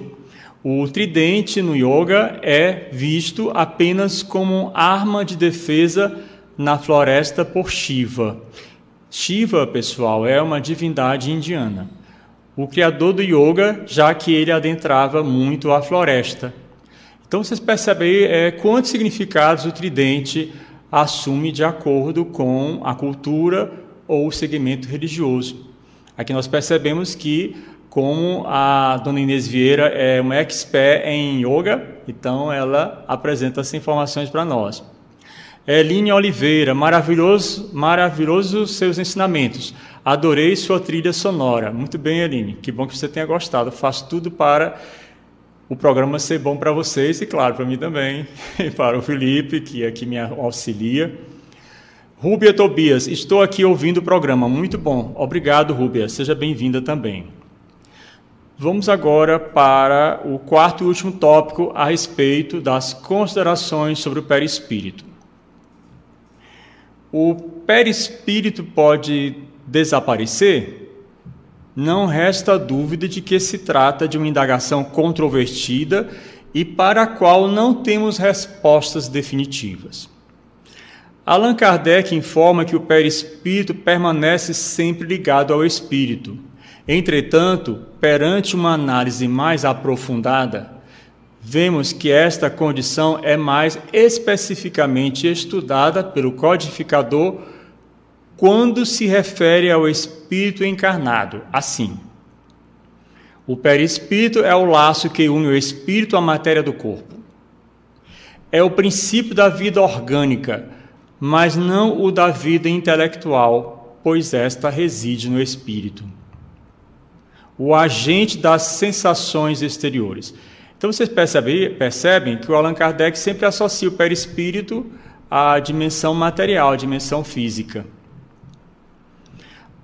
o tridente no yoga é visto apenas como arma de defesa na floresta por Shiva. Shiva, pessoal, é uma divindade indiana o criador do yoga, já que ele adentrava muito a floresta. Então vocês percebem é, quantos significados o tridente assume de acordo com a cultura ou o segmento religioso. Aqui nós percebemos que, como a dona Inês Vieira é uma expert em yoga, então ela apresenta essas informações para nós. Eline Oliveira, maravilhoso, maravilhoso seus ensinamentos. Adorei sua trilha sonora. Muito bem, Eline. Que bom que você tenha gostado. Faço tudo para o programa ser bom para vocês e, claro, para mim também. E [laughs] para o Felipe, que aqui me auxilia. Rúbia Tobias, estou aqui ouvindo o programa. Muito bom. Obrigado, Rúbia. Seja bem-vinda também. Vamos agora para o quarto e último tópico a respeito das considerações sobre o perispírito. O perispírito pode desaparecer? Não resta dúvida de que se trata de uma indagação controvertida e para a qual não temos respostas definitivas. Allan Kardec informa que o perispírito permanece sempre ligado ao espírito. Entretanto, perante uma análise mais aprofundada, vemos que esta condição é mais especificamente estudada pelo codificador quando se refere ao espírito encarnado, assim. O perispírito é o laço que une o espírito à matéria do corpo. É o princípio da vida orgânica, mas não o da vida intelectual, pois esta reside no espírito. O agente das sensações exteriores. Então vocês percebem, percebem que o Allan Kardec sempre associa o perispírito à dimensão material, à dimensão física.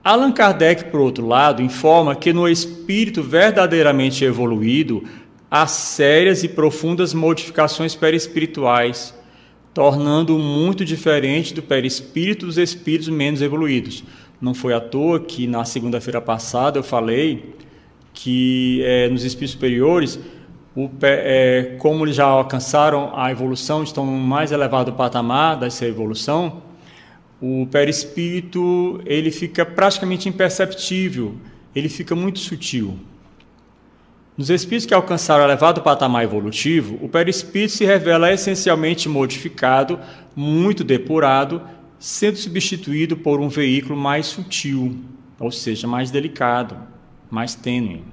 Allan Kardec, por outro lado, informa que no espírito verdadeiramente evoluído há sérias e profundas modificações perispirituais, tornando muito diferente do perispírito dos espíritos menos evoluídos. Não foi à toa que na segunda-feira passada eu falei que é, nos espíritos superiores, o, é, como eles já alcançaram a evolução, estão no mais elevado patamar dessa evolução, o perispírito ele fica praticamente imperceptível, ele fica muito sutil. Nos espíritos que alcançaram elevado patamar evolutivo, o perispírito se revela essencialmente modificado, muito depurado, sendo substituído por um veículo mais sutil, ou seja, mais delicado, mais tênue.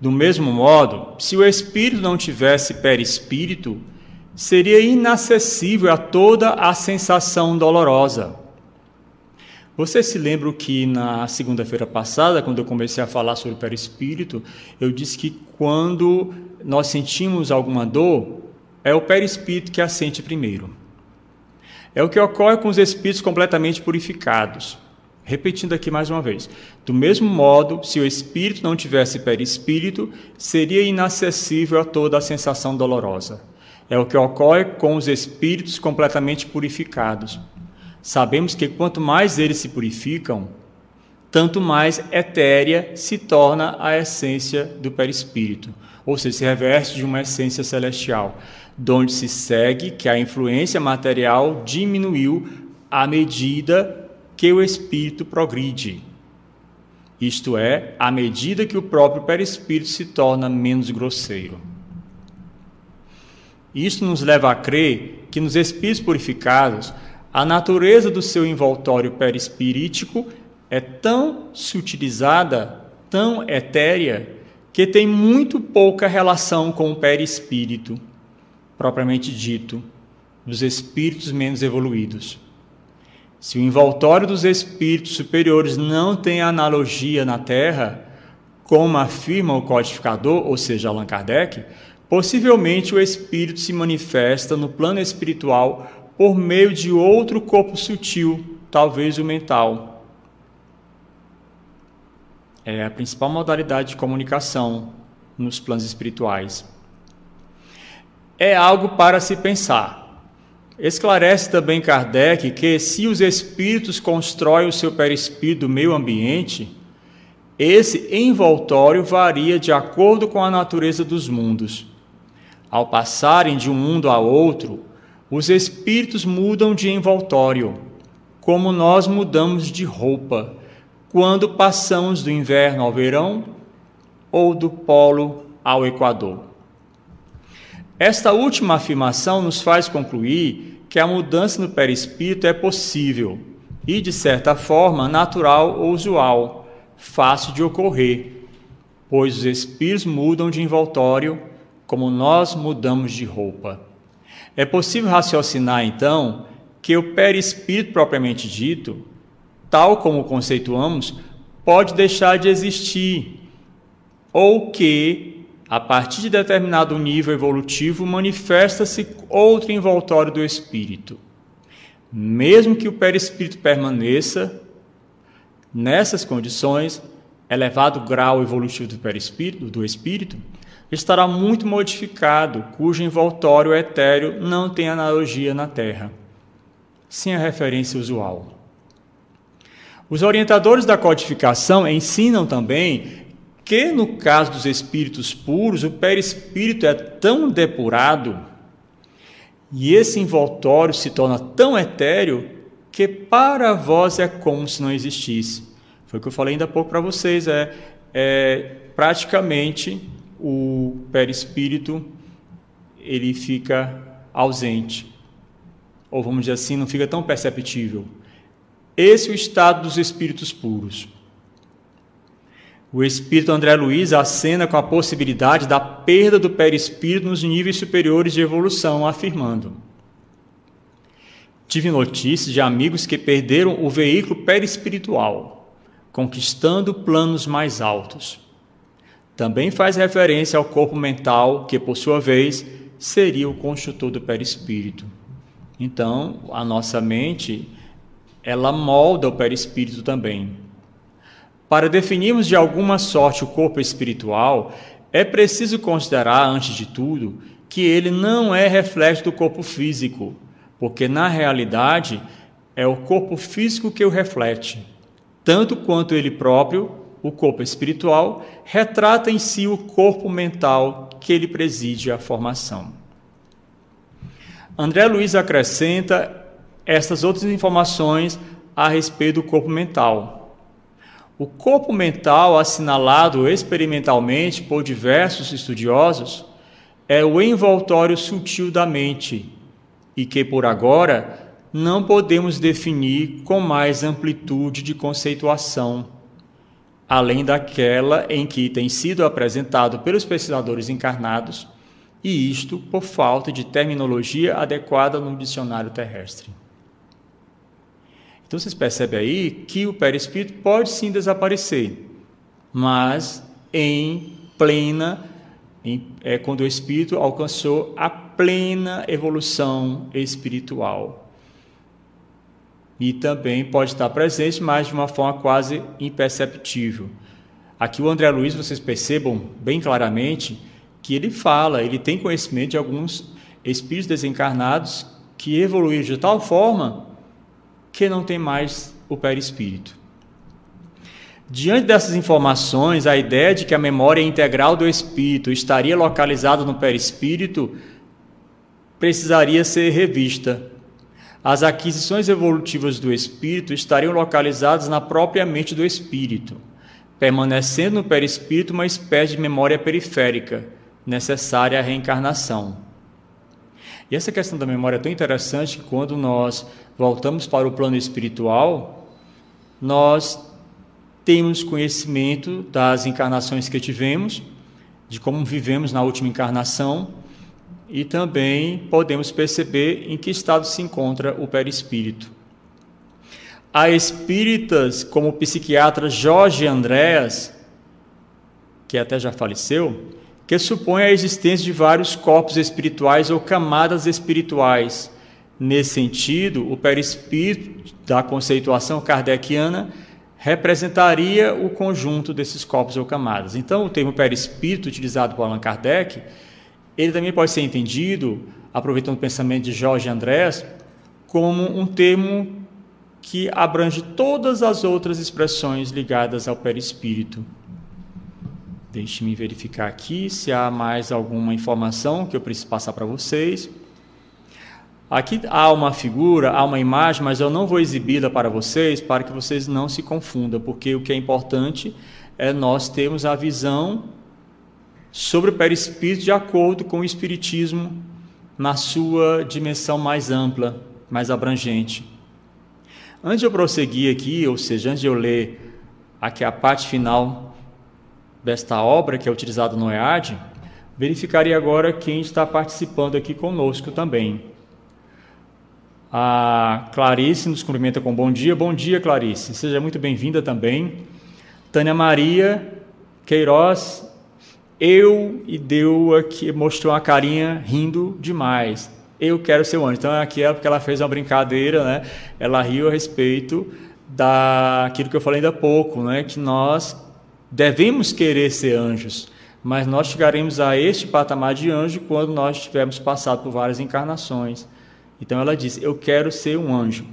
Do mesmo modo, se o espírito não tivesse perispírito, seria inacessível a toda a sensação dolorosa. Você se lembra que na segunda-feira passada, quando eu comecei a falar sobre o perispírito, eu disse que quando nós sentimos alguma dor, é o perispírito que a sente primeiro. É o que ocorre com os espíritos completamente purificados. Repetindo aqui mais uma vez. Do mesmo modo, se o espírito não tivesse perispírito, seria inacessível a toda a sensação dolorosa. É o que ocorre com os espíritos completamente purificados. Sabemos que quanto mais eles se purificam, tanto mais etérea se torna a essência do perispírito, ou seja, se reveste de uma essência celestial, donde se segue que a influência material diminuiu à medida que o espírito progride. Isto é, à medida que o próprio perispírito se torna menos grosseiro. Isto nos leva a crer que nos espíritos purificados a natureza do seu envoltório perispirítico é tão sutilizada, tão etérea, que tem muito pouca relação com o perispírito, propriamente dito, dos espíritos menos evoluídos. Se o envoltório dos espíritos superiores não tem analogia na Terra, como afirma o codificador, ou seja, Allan Kardec, possivelmente o espírito se manifesta no plano espiritual por meio de outro corpo sutil, talvez o mental. É a principal modalidade de comunicação nos planos espirituais. É algo para se pensar. Esclarece também Kardec que, se os espíritos constroem o seu perispírito do meio ambiente, esse envoltório varia de acordo com a natureza dos mundos. Ao passarem de um mundo a outro, os espíritos mudam de envoltório, como nós mudamos de roupa quando passamos do inverno ao verão ou do polo ao equador. Esta última afirmação nos faz concluir que a mudança no perispírito é possível e, de certa forma, natural ou usual, fácil de ocorrer, pois os espíritos mudam de envoltório como nós mudamos de roupa. É possível raciocinar, então, que o perispírito propriamente dito, tal como conceituamos, pode deixar de existir, ou que, a partir de determinado nível evolutivo, manifesta-se outro envoltório do espírito. Mesmo que o perispírito permaneça, nessas condições, elevado grau evolutivo do perispírito, do espírito, estará muito modificado, cujo envoltório etéreo não tem analogia na Terra, sem a referência usual. Os orientadores da codificação ensinam também que, no caso dos espíritos puros, o perispírito é tão depurado e esse envoltório se torna tão etéreo que para vós é como se não existisse. Foi o que eu falei ainda há pouco para vocês, é, é praticamente o perispírito ele fica ausente, ou vamos dizer assim, não fica tão perceptível. Esse é o estado dos espíritos puros. O espírito André Luiz acena com a possibilidade da perda do perispírito nos níveis superiores de evolução, afirmando: Tive notícias de amigos que perderam o veículo perispiritual, conquistando planos mais altos. Também faz referência ao corpo mental, que por sua vez seria o construtor do perispírito. Então, a nossa mente, ela molda o perispírito também. Para definirmos de alguma sorte o corpo espiritual, é preciso considerar, antes de tudo, que ele não é reflexo do corpo físico, porque na realidade é o corpo físico que o reflete, tanto quanto ele próprio, o corpo espiritual, retrata em si o corpo mental que ele preside a formação. André Luiz acrescenta estas outras informações a respeito do corpo mental. O corpo mental, assinalado experimentalmente por diversos estudiosos, é o envoltório sutil da mente e que, por agora, não podemos definir com mais amplitude de conceituação, além daquela em que tem sido apresentado pelos pesquisadores encarnados, e isto por falta de terminologia adequada no dicionário terrestre. Então vocês percebem aí que o perispírito pode sim desaparecer, mas em plena em, é quando o espírito alcançou a plena evolução espiritual. E também pode estar presente, mas de uma forma quase imperceptível. Aqui o André Luiz, vocês percebam bem claramente que ele fala, ele tem conhecimento de alguns espíritos desencarnados que evoluíram de tal forma que não tem mais o perispírito. Diante dessas informações, a ideia de que a memória integral do espírito estaria localizada no perispírito precisaria ser revista. As aquisições evolutivas do espírito estariam localizadas na própria mente do espírito, permanecendo no perispírito uma espécie de memória periférica, necessária à reencarnação. E essa questão da memória é tão interessante que quando nós voltamos para o plano espiritual, nós temos conhecimento das encarnações que tivemos, de como vivemos na última encarnação e também podemos perceber em que estado se encontra o perispírito. Há espíritas como o psiquiatra Jorge Andréas, que até já faleceu, que supõe a existência de vários corpos espirituais ou camadas espirituais. Nesse sentido, o perispírito da conceituação kardeciana representaria o conjunto desses corpos ou camadas. Então, o termo perispírito utilizado por Allan Kardec, ele também pode ser entendido, aproveitando o pensamento de Jorge Andrés, como um termo que abrange todas as outras expressões ligadas ao perispírito. Deixe-me verificar aqui se há mais alguma informação que eu preciso passar para vocês. Aqui há uma figura, há uma imagem, mas eu não vou exibi-la para vocês para que vocês não se confundam, porque o que é importante é nós termos a visão sobre o perispírito de acordo com o espiritismo na sua dimensão mais ampla, mais abrangente. Antes de eu prosseguir aqui, ou seja, antes de eu ler aqui a parte final desta obra que é utilizada no EAD, verificaria agora quem está participando aqui conosco também. A Clarice nos cumprimenta com bom dia. Bom dia, Clarice. Seja muito bem-vinda também. Tânia Maria Queiroz, eu e deu aqui, mostrou uma carinha rindo demais. Eu quero ser o anjo. Então aqui é porque ela fez uma brincadeira, né? Ela riu a respeito daquilo que eu falei ainda há pouco, né? Que nós Devemos querer ser anjos, mas nós chegaremos a este patamar de anjo quando nós tivermos passado por várias encarnações. Então ela diz: Eu quero ser um anjo.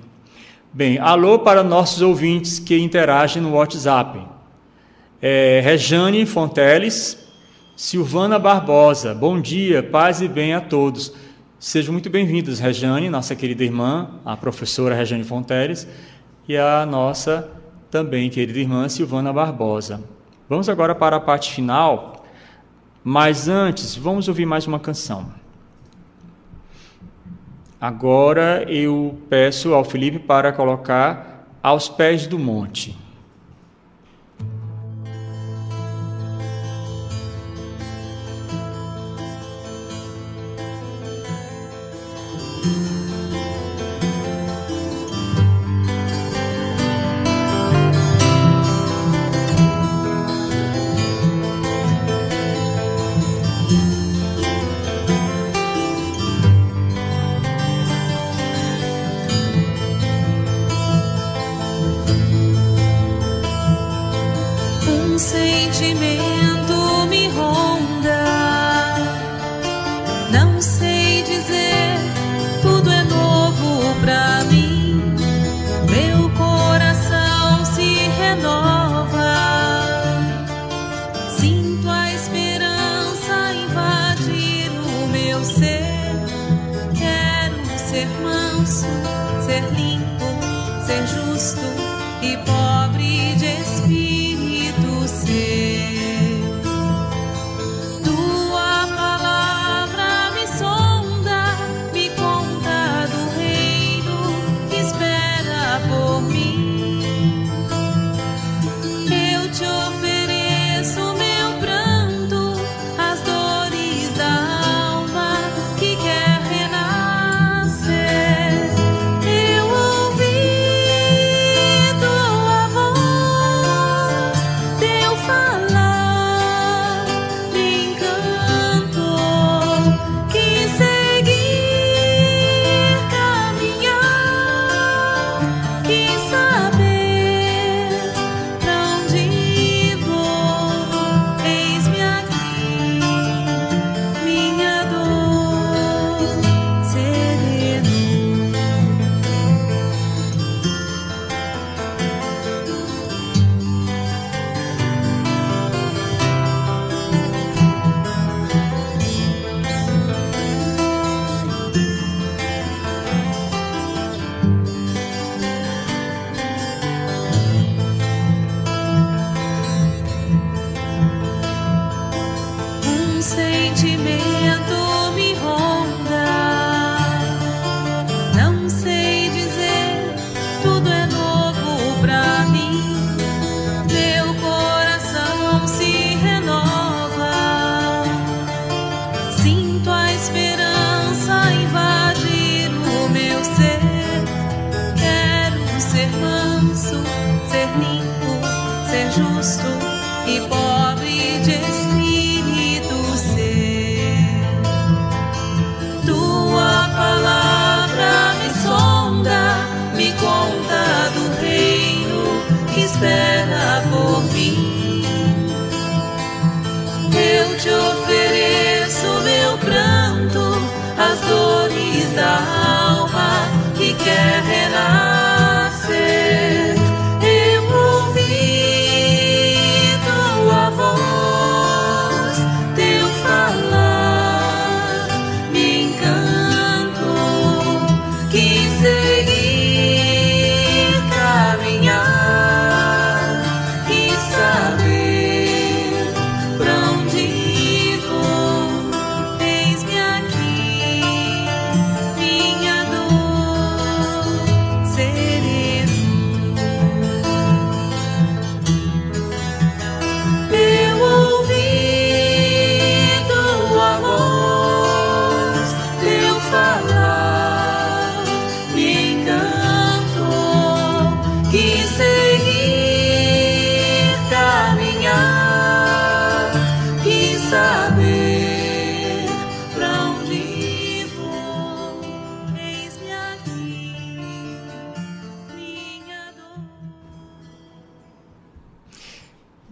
Bem, alô para nossos ouvintes que interagem no WhatsApp. É, Rejane Fonteles, Silvana Barbosa, bom dia, paz e bem a todos. Sejam muito bem-vindos, Rejane, nossa querida irmã, a professora Rejane Fonteles, e a nossa também querida irmã Silvana Barbosa. Vamos agora para a parte final, mas antes, vamos ouvir mais uma canção. Agora eu peço ao Felipe para colocar aos pés do monte.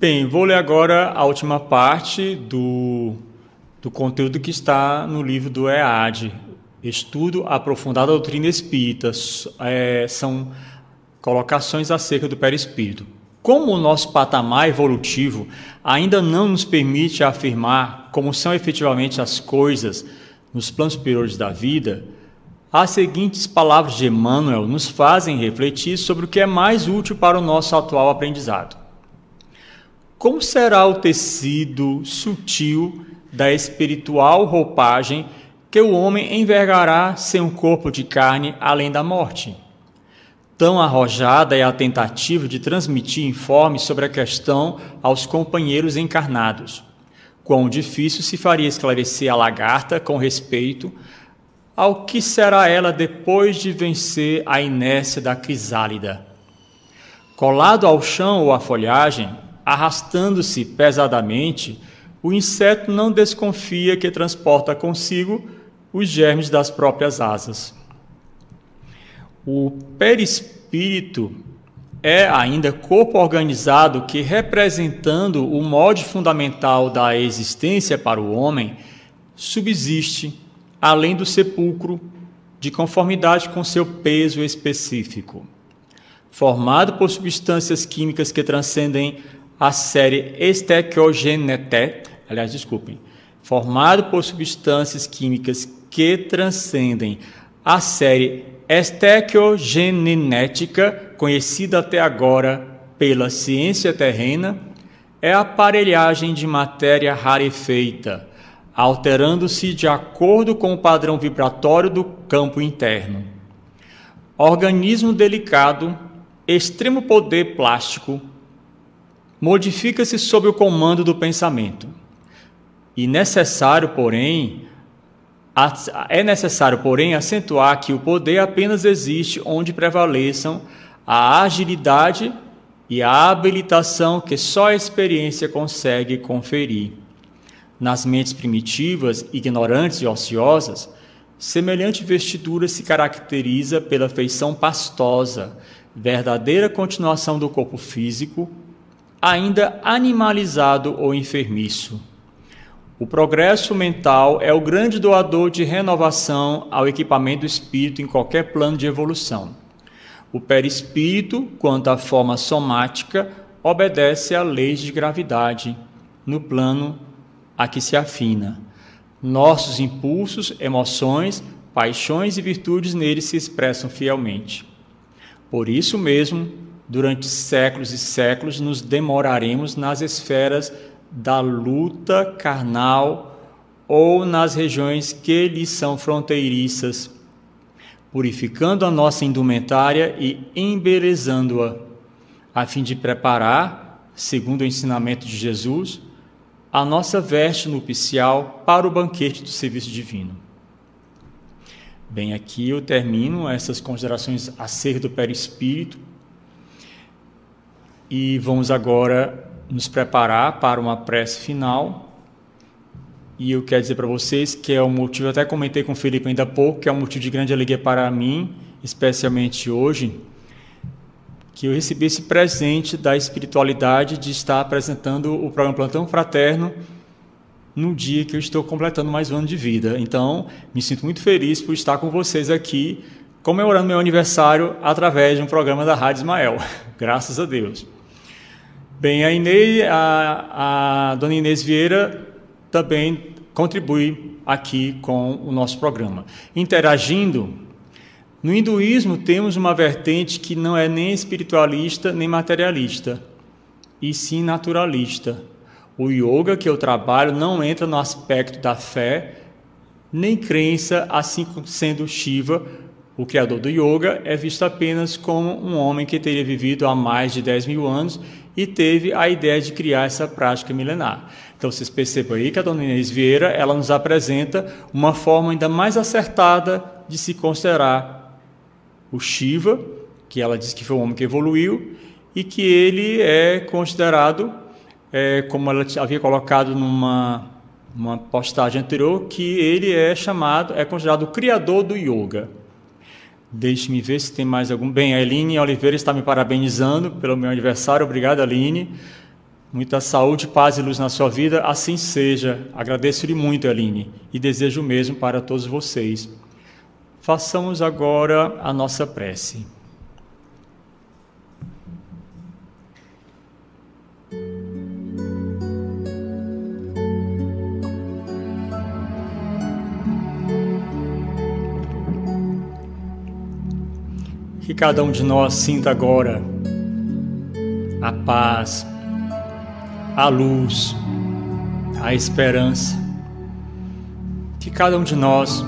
Bem, vou ler agora a última parte do, do conteúdo que está no livro do EAD, Estudo Aprofundado da Doutrina Espírita. É, são colocações acerca do perispírito. Como o nosso patamar evolutivo ainda não nos permite afirmar como são efetivamente as coisas nos planos superiores da vida, as seguintes palavras de Emmanuel nos fazem refletir sobre o que é mais útil para o nosso atual aprendizado. Como será o tecido sutil da espiritual roupagem que o homem envergará sem um corpo de carne além da morte? Tão arrojada é a tentativa de transmitir informes sobre a questão aos companheiros encarnados. Quão difícil se faria esclarecer a lagarta com respeito ao que será ela depois de vencer a inércia da crisálida. Colado ao chão ou à folhagem, arrastando-se pesadamente, o inseto não desconfia que transporta consigo os germes das próprias asas. O perispírito é ainda corpo organizado que, representando o molde fundamental da existência para o homem, subsiste além do sepulcro, de conformidade com seu peso específico. Formado por substâncias químicas que transcendem a série estequiogenete, aliás, desculpem, formado por substâncias químicas que transcendem a série estequiogenética, conhecida até agora pela ciência terrena, é a aparelhagem de matéria rarefeita, alterando-se de acordo com o padrão vibratório do campo interno. Organismo delicado, extremo poder plástico, modifica-se sob o comando do pensamento. E necessário, porém, é necessário, porém, acentuar que o poder apenas existe onde prevaleçam a agilidade e a habilitação que só a experiência consegue conferir. Nas mentes primitivas, ignorantes e ociosas, semelhante vestidura se caracteriza pela feição pastosa, verdadeira continuação do corpo físico, ainda animalizado ou enfermiço. O progresso mental é o grande doador de renovação ao equipamento do espírito em qualquer plano de evolução. O perispírito, quanto à forma somática, obedece à lei de gravidade no plano a que se afina. Nossos impulsos, emoções, paixões e virtudes nele se expressam fielmente. Por isso mesmo, durante séculos e séculos, nos demoraremos nas esferas da luta carnal ou nas regiões que lhe são fronteiriças, purificando a nossa indumentária e embelezando-a, a fim de preparar, segundo o ensinamento de Jesus, a nossa veste nupcial para o banquete do serviço divino. Bem, aqui eu termino essas considerações acerca do perispírito e vamos agora nos preparar para uma prece final. E eu quero dizer para vocês que é um motivo, até comentei com o Felipe ainda há pouco, que é um motivo de grande alegria para mim, especialmente hoje, que eu recebi esse presente da espiritualidade de estar apresentando o programa Plantão Fraterno no dia que eu estou completando mais um ano de vida. Então, me sinto muito feliz por estar com vocês aqui, comemorando meu aniversário através de um programa da Rádio Ismael. [laughs] Graças a Deus. Bem, a Inês, a, a dona Inês Vieira também contribui aqui com o nosso programa. Interagindo, no hinduísmo temos uma vertente que não é nem espiritualista nem materialista, e sim naturalista. O yoga que eu trabalho não entra no aspecto da fé nem crença, assim sendo Shiva, o criador do yoga, é visto apenas como um homem que teria vivido há mais de 10 mil anos e teve a ideia de criar essa prática milenar. Então vocês percebam aí que a dona Inês Vieira ela nos apresenta uma forma ainda mais acertada de se considerar o Shiva, que ela diz que foi um homem que evoluiu e que ele é considerado, é, como ela havia colocado numa uma postagem anterior, que ele é chamado, é considerado o criador do yoga. Deixe-me ver se tem mais algum. Bem, a Aline Oliveira está me parabenizando pelo meu aniversário. Obrigado, Aline. Muita saúde, paz e luz na sua vida. Assim seja. Agradeço-lhe muito, Aline, e desejo o mesmo para todos vocês. Façamos agora a nossa prece. Que cada um de nós sinta agora a paz, a luz, a esperança. Que cada um de nós,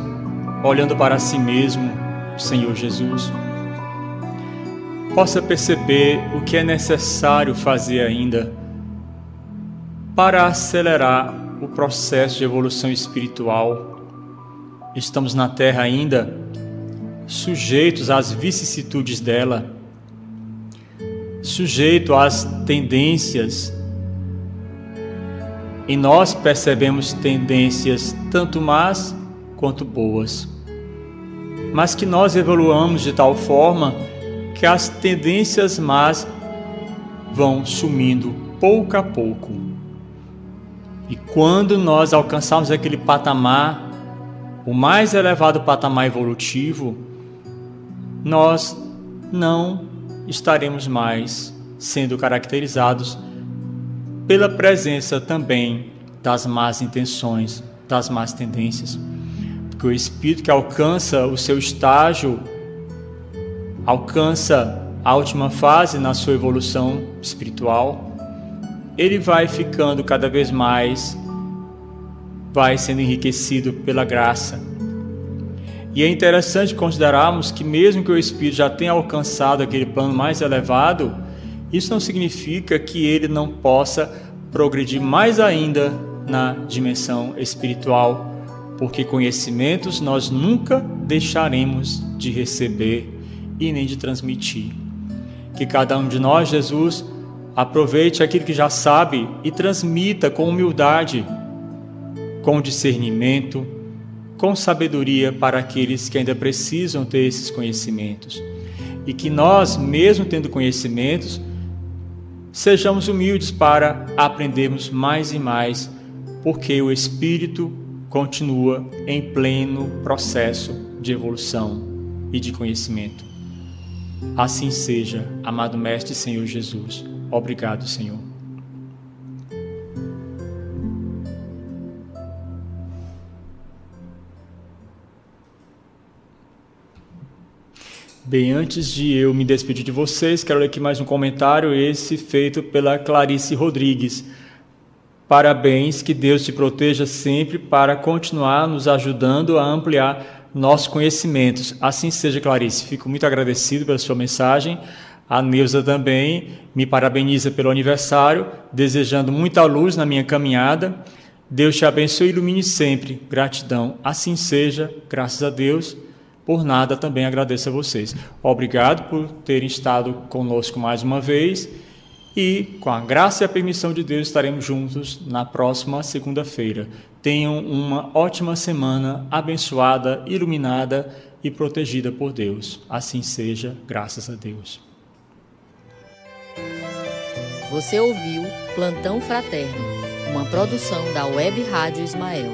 olhando para si mesmo, Senhor Jesus, possa perceber o que é necessário fazer ainda para acelerar o processo de evolução espiritual. Estamos na Terra ainda sujeitos às vicissitudes dela, sujeito às tendências. E nós percebemos tendências tanto más quanto boas. Mas que nós evoluamos de tal forma que as tendências más vão sumindo pouco a pouco. E quando nós alcançarmos aquele patamar, o mais elevado patamar evolutivo, nós não estaremos mais sendo caracterizados pela presença também das más intenções, das más tendências. Porque o espírito que alcança o seu estágio, alcança a última fase na sua evolução espiritual, ele vai ficando cada vez mais, vai sendo enriquecido pela graça. E é interessante considerarmos que, mesmo que o espírito já tenha alcançado aquele plano mais elevado, isso não significa que ele não possa progredir mais ainda na dimensão espiritual, porque conhecimentos nós nunca deixaremos de receber e nem de transmitir. Que cada um de nós, Jesus, aproveite aquilo que já sabe e transmita com humildade, com discernimento, com sabedoria para aqueles que ainda precisam ter esses conhecimentos. E que nós, mesmo tendo conhecimentos, sejamos humildes para aprendermos mais e mais, porque o Espírito continua em pleno processo de evolução e de conhecimento. Assim seja, amado Mestre Senhor Jesus. Obrigado, Senhor. Bem, antes de eu me despedir de vocês, quero ler aqui mais um comentário, esse feito pela Clarice Rodrigues. Parabéns, que Deus te proteja sempre para continuar nos ajudando a ampliar nossos conhecimentos. Assim seja, Clarice. Fico muito agradecido pela sua mensagem. A Neuza também me parabeniza pelo aniversário, desejando muita luz na minha caminhada. Deus te abençoe e ilumine sempre. Gratidão. Assim seja, graças a Deus. Por nada também agradeço a vocês. Obrigado por terem estado conosco mais uma vez e, com a graça e a permissão de Deus, estaremos juntos na próxima segunda-feira. Tenham uma ótima semana, abençoada, iluminada e protegida por Deus. Assim seja, graças a Deus. Você ouviu Plantão Fraterno, uma produção da Web Rádio Ismael.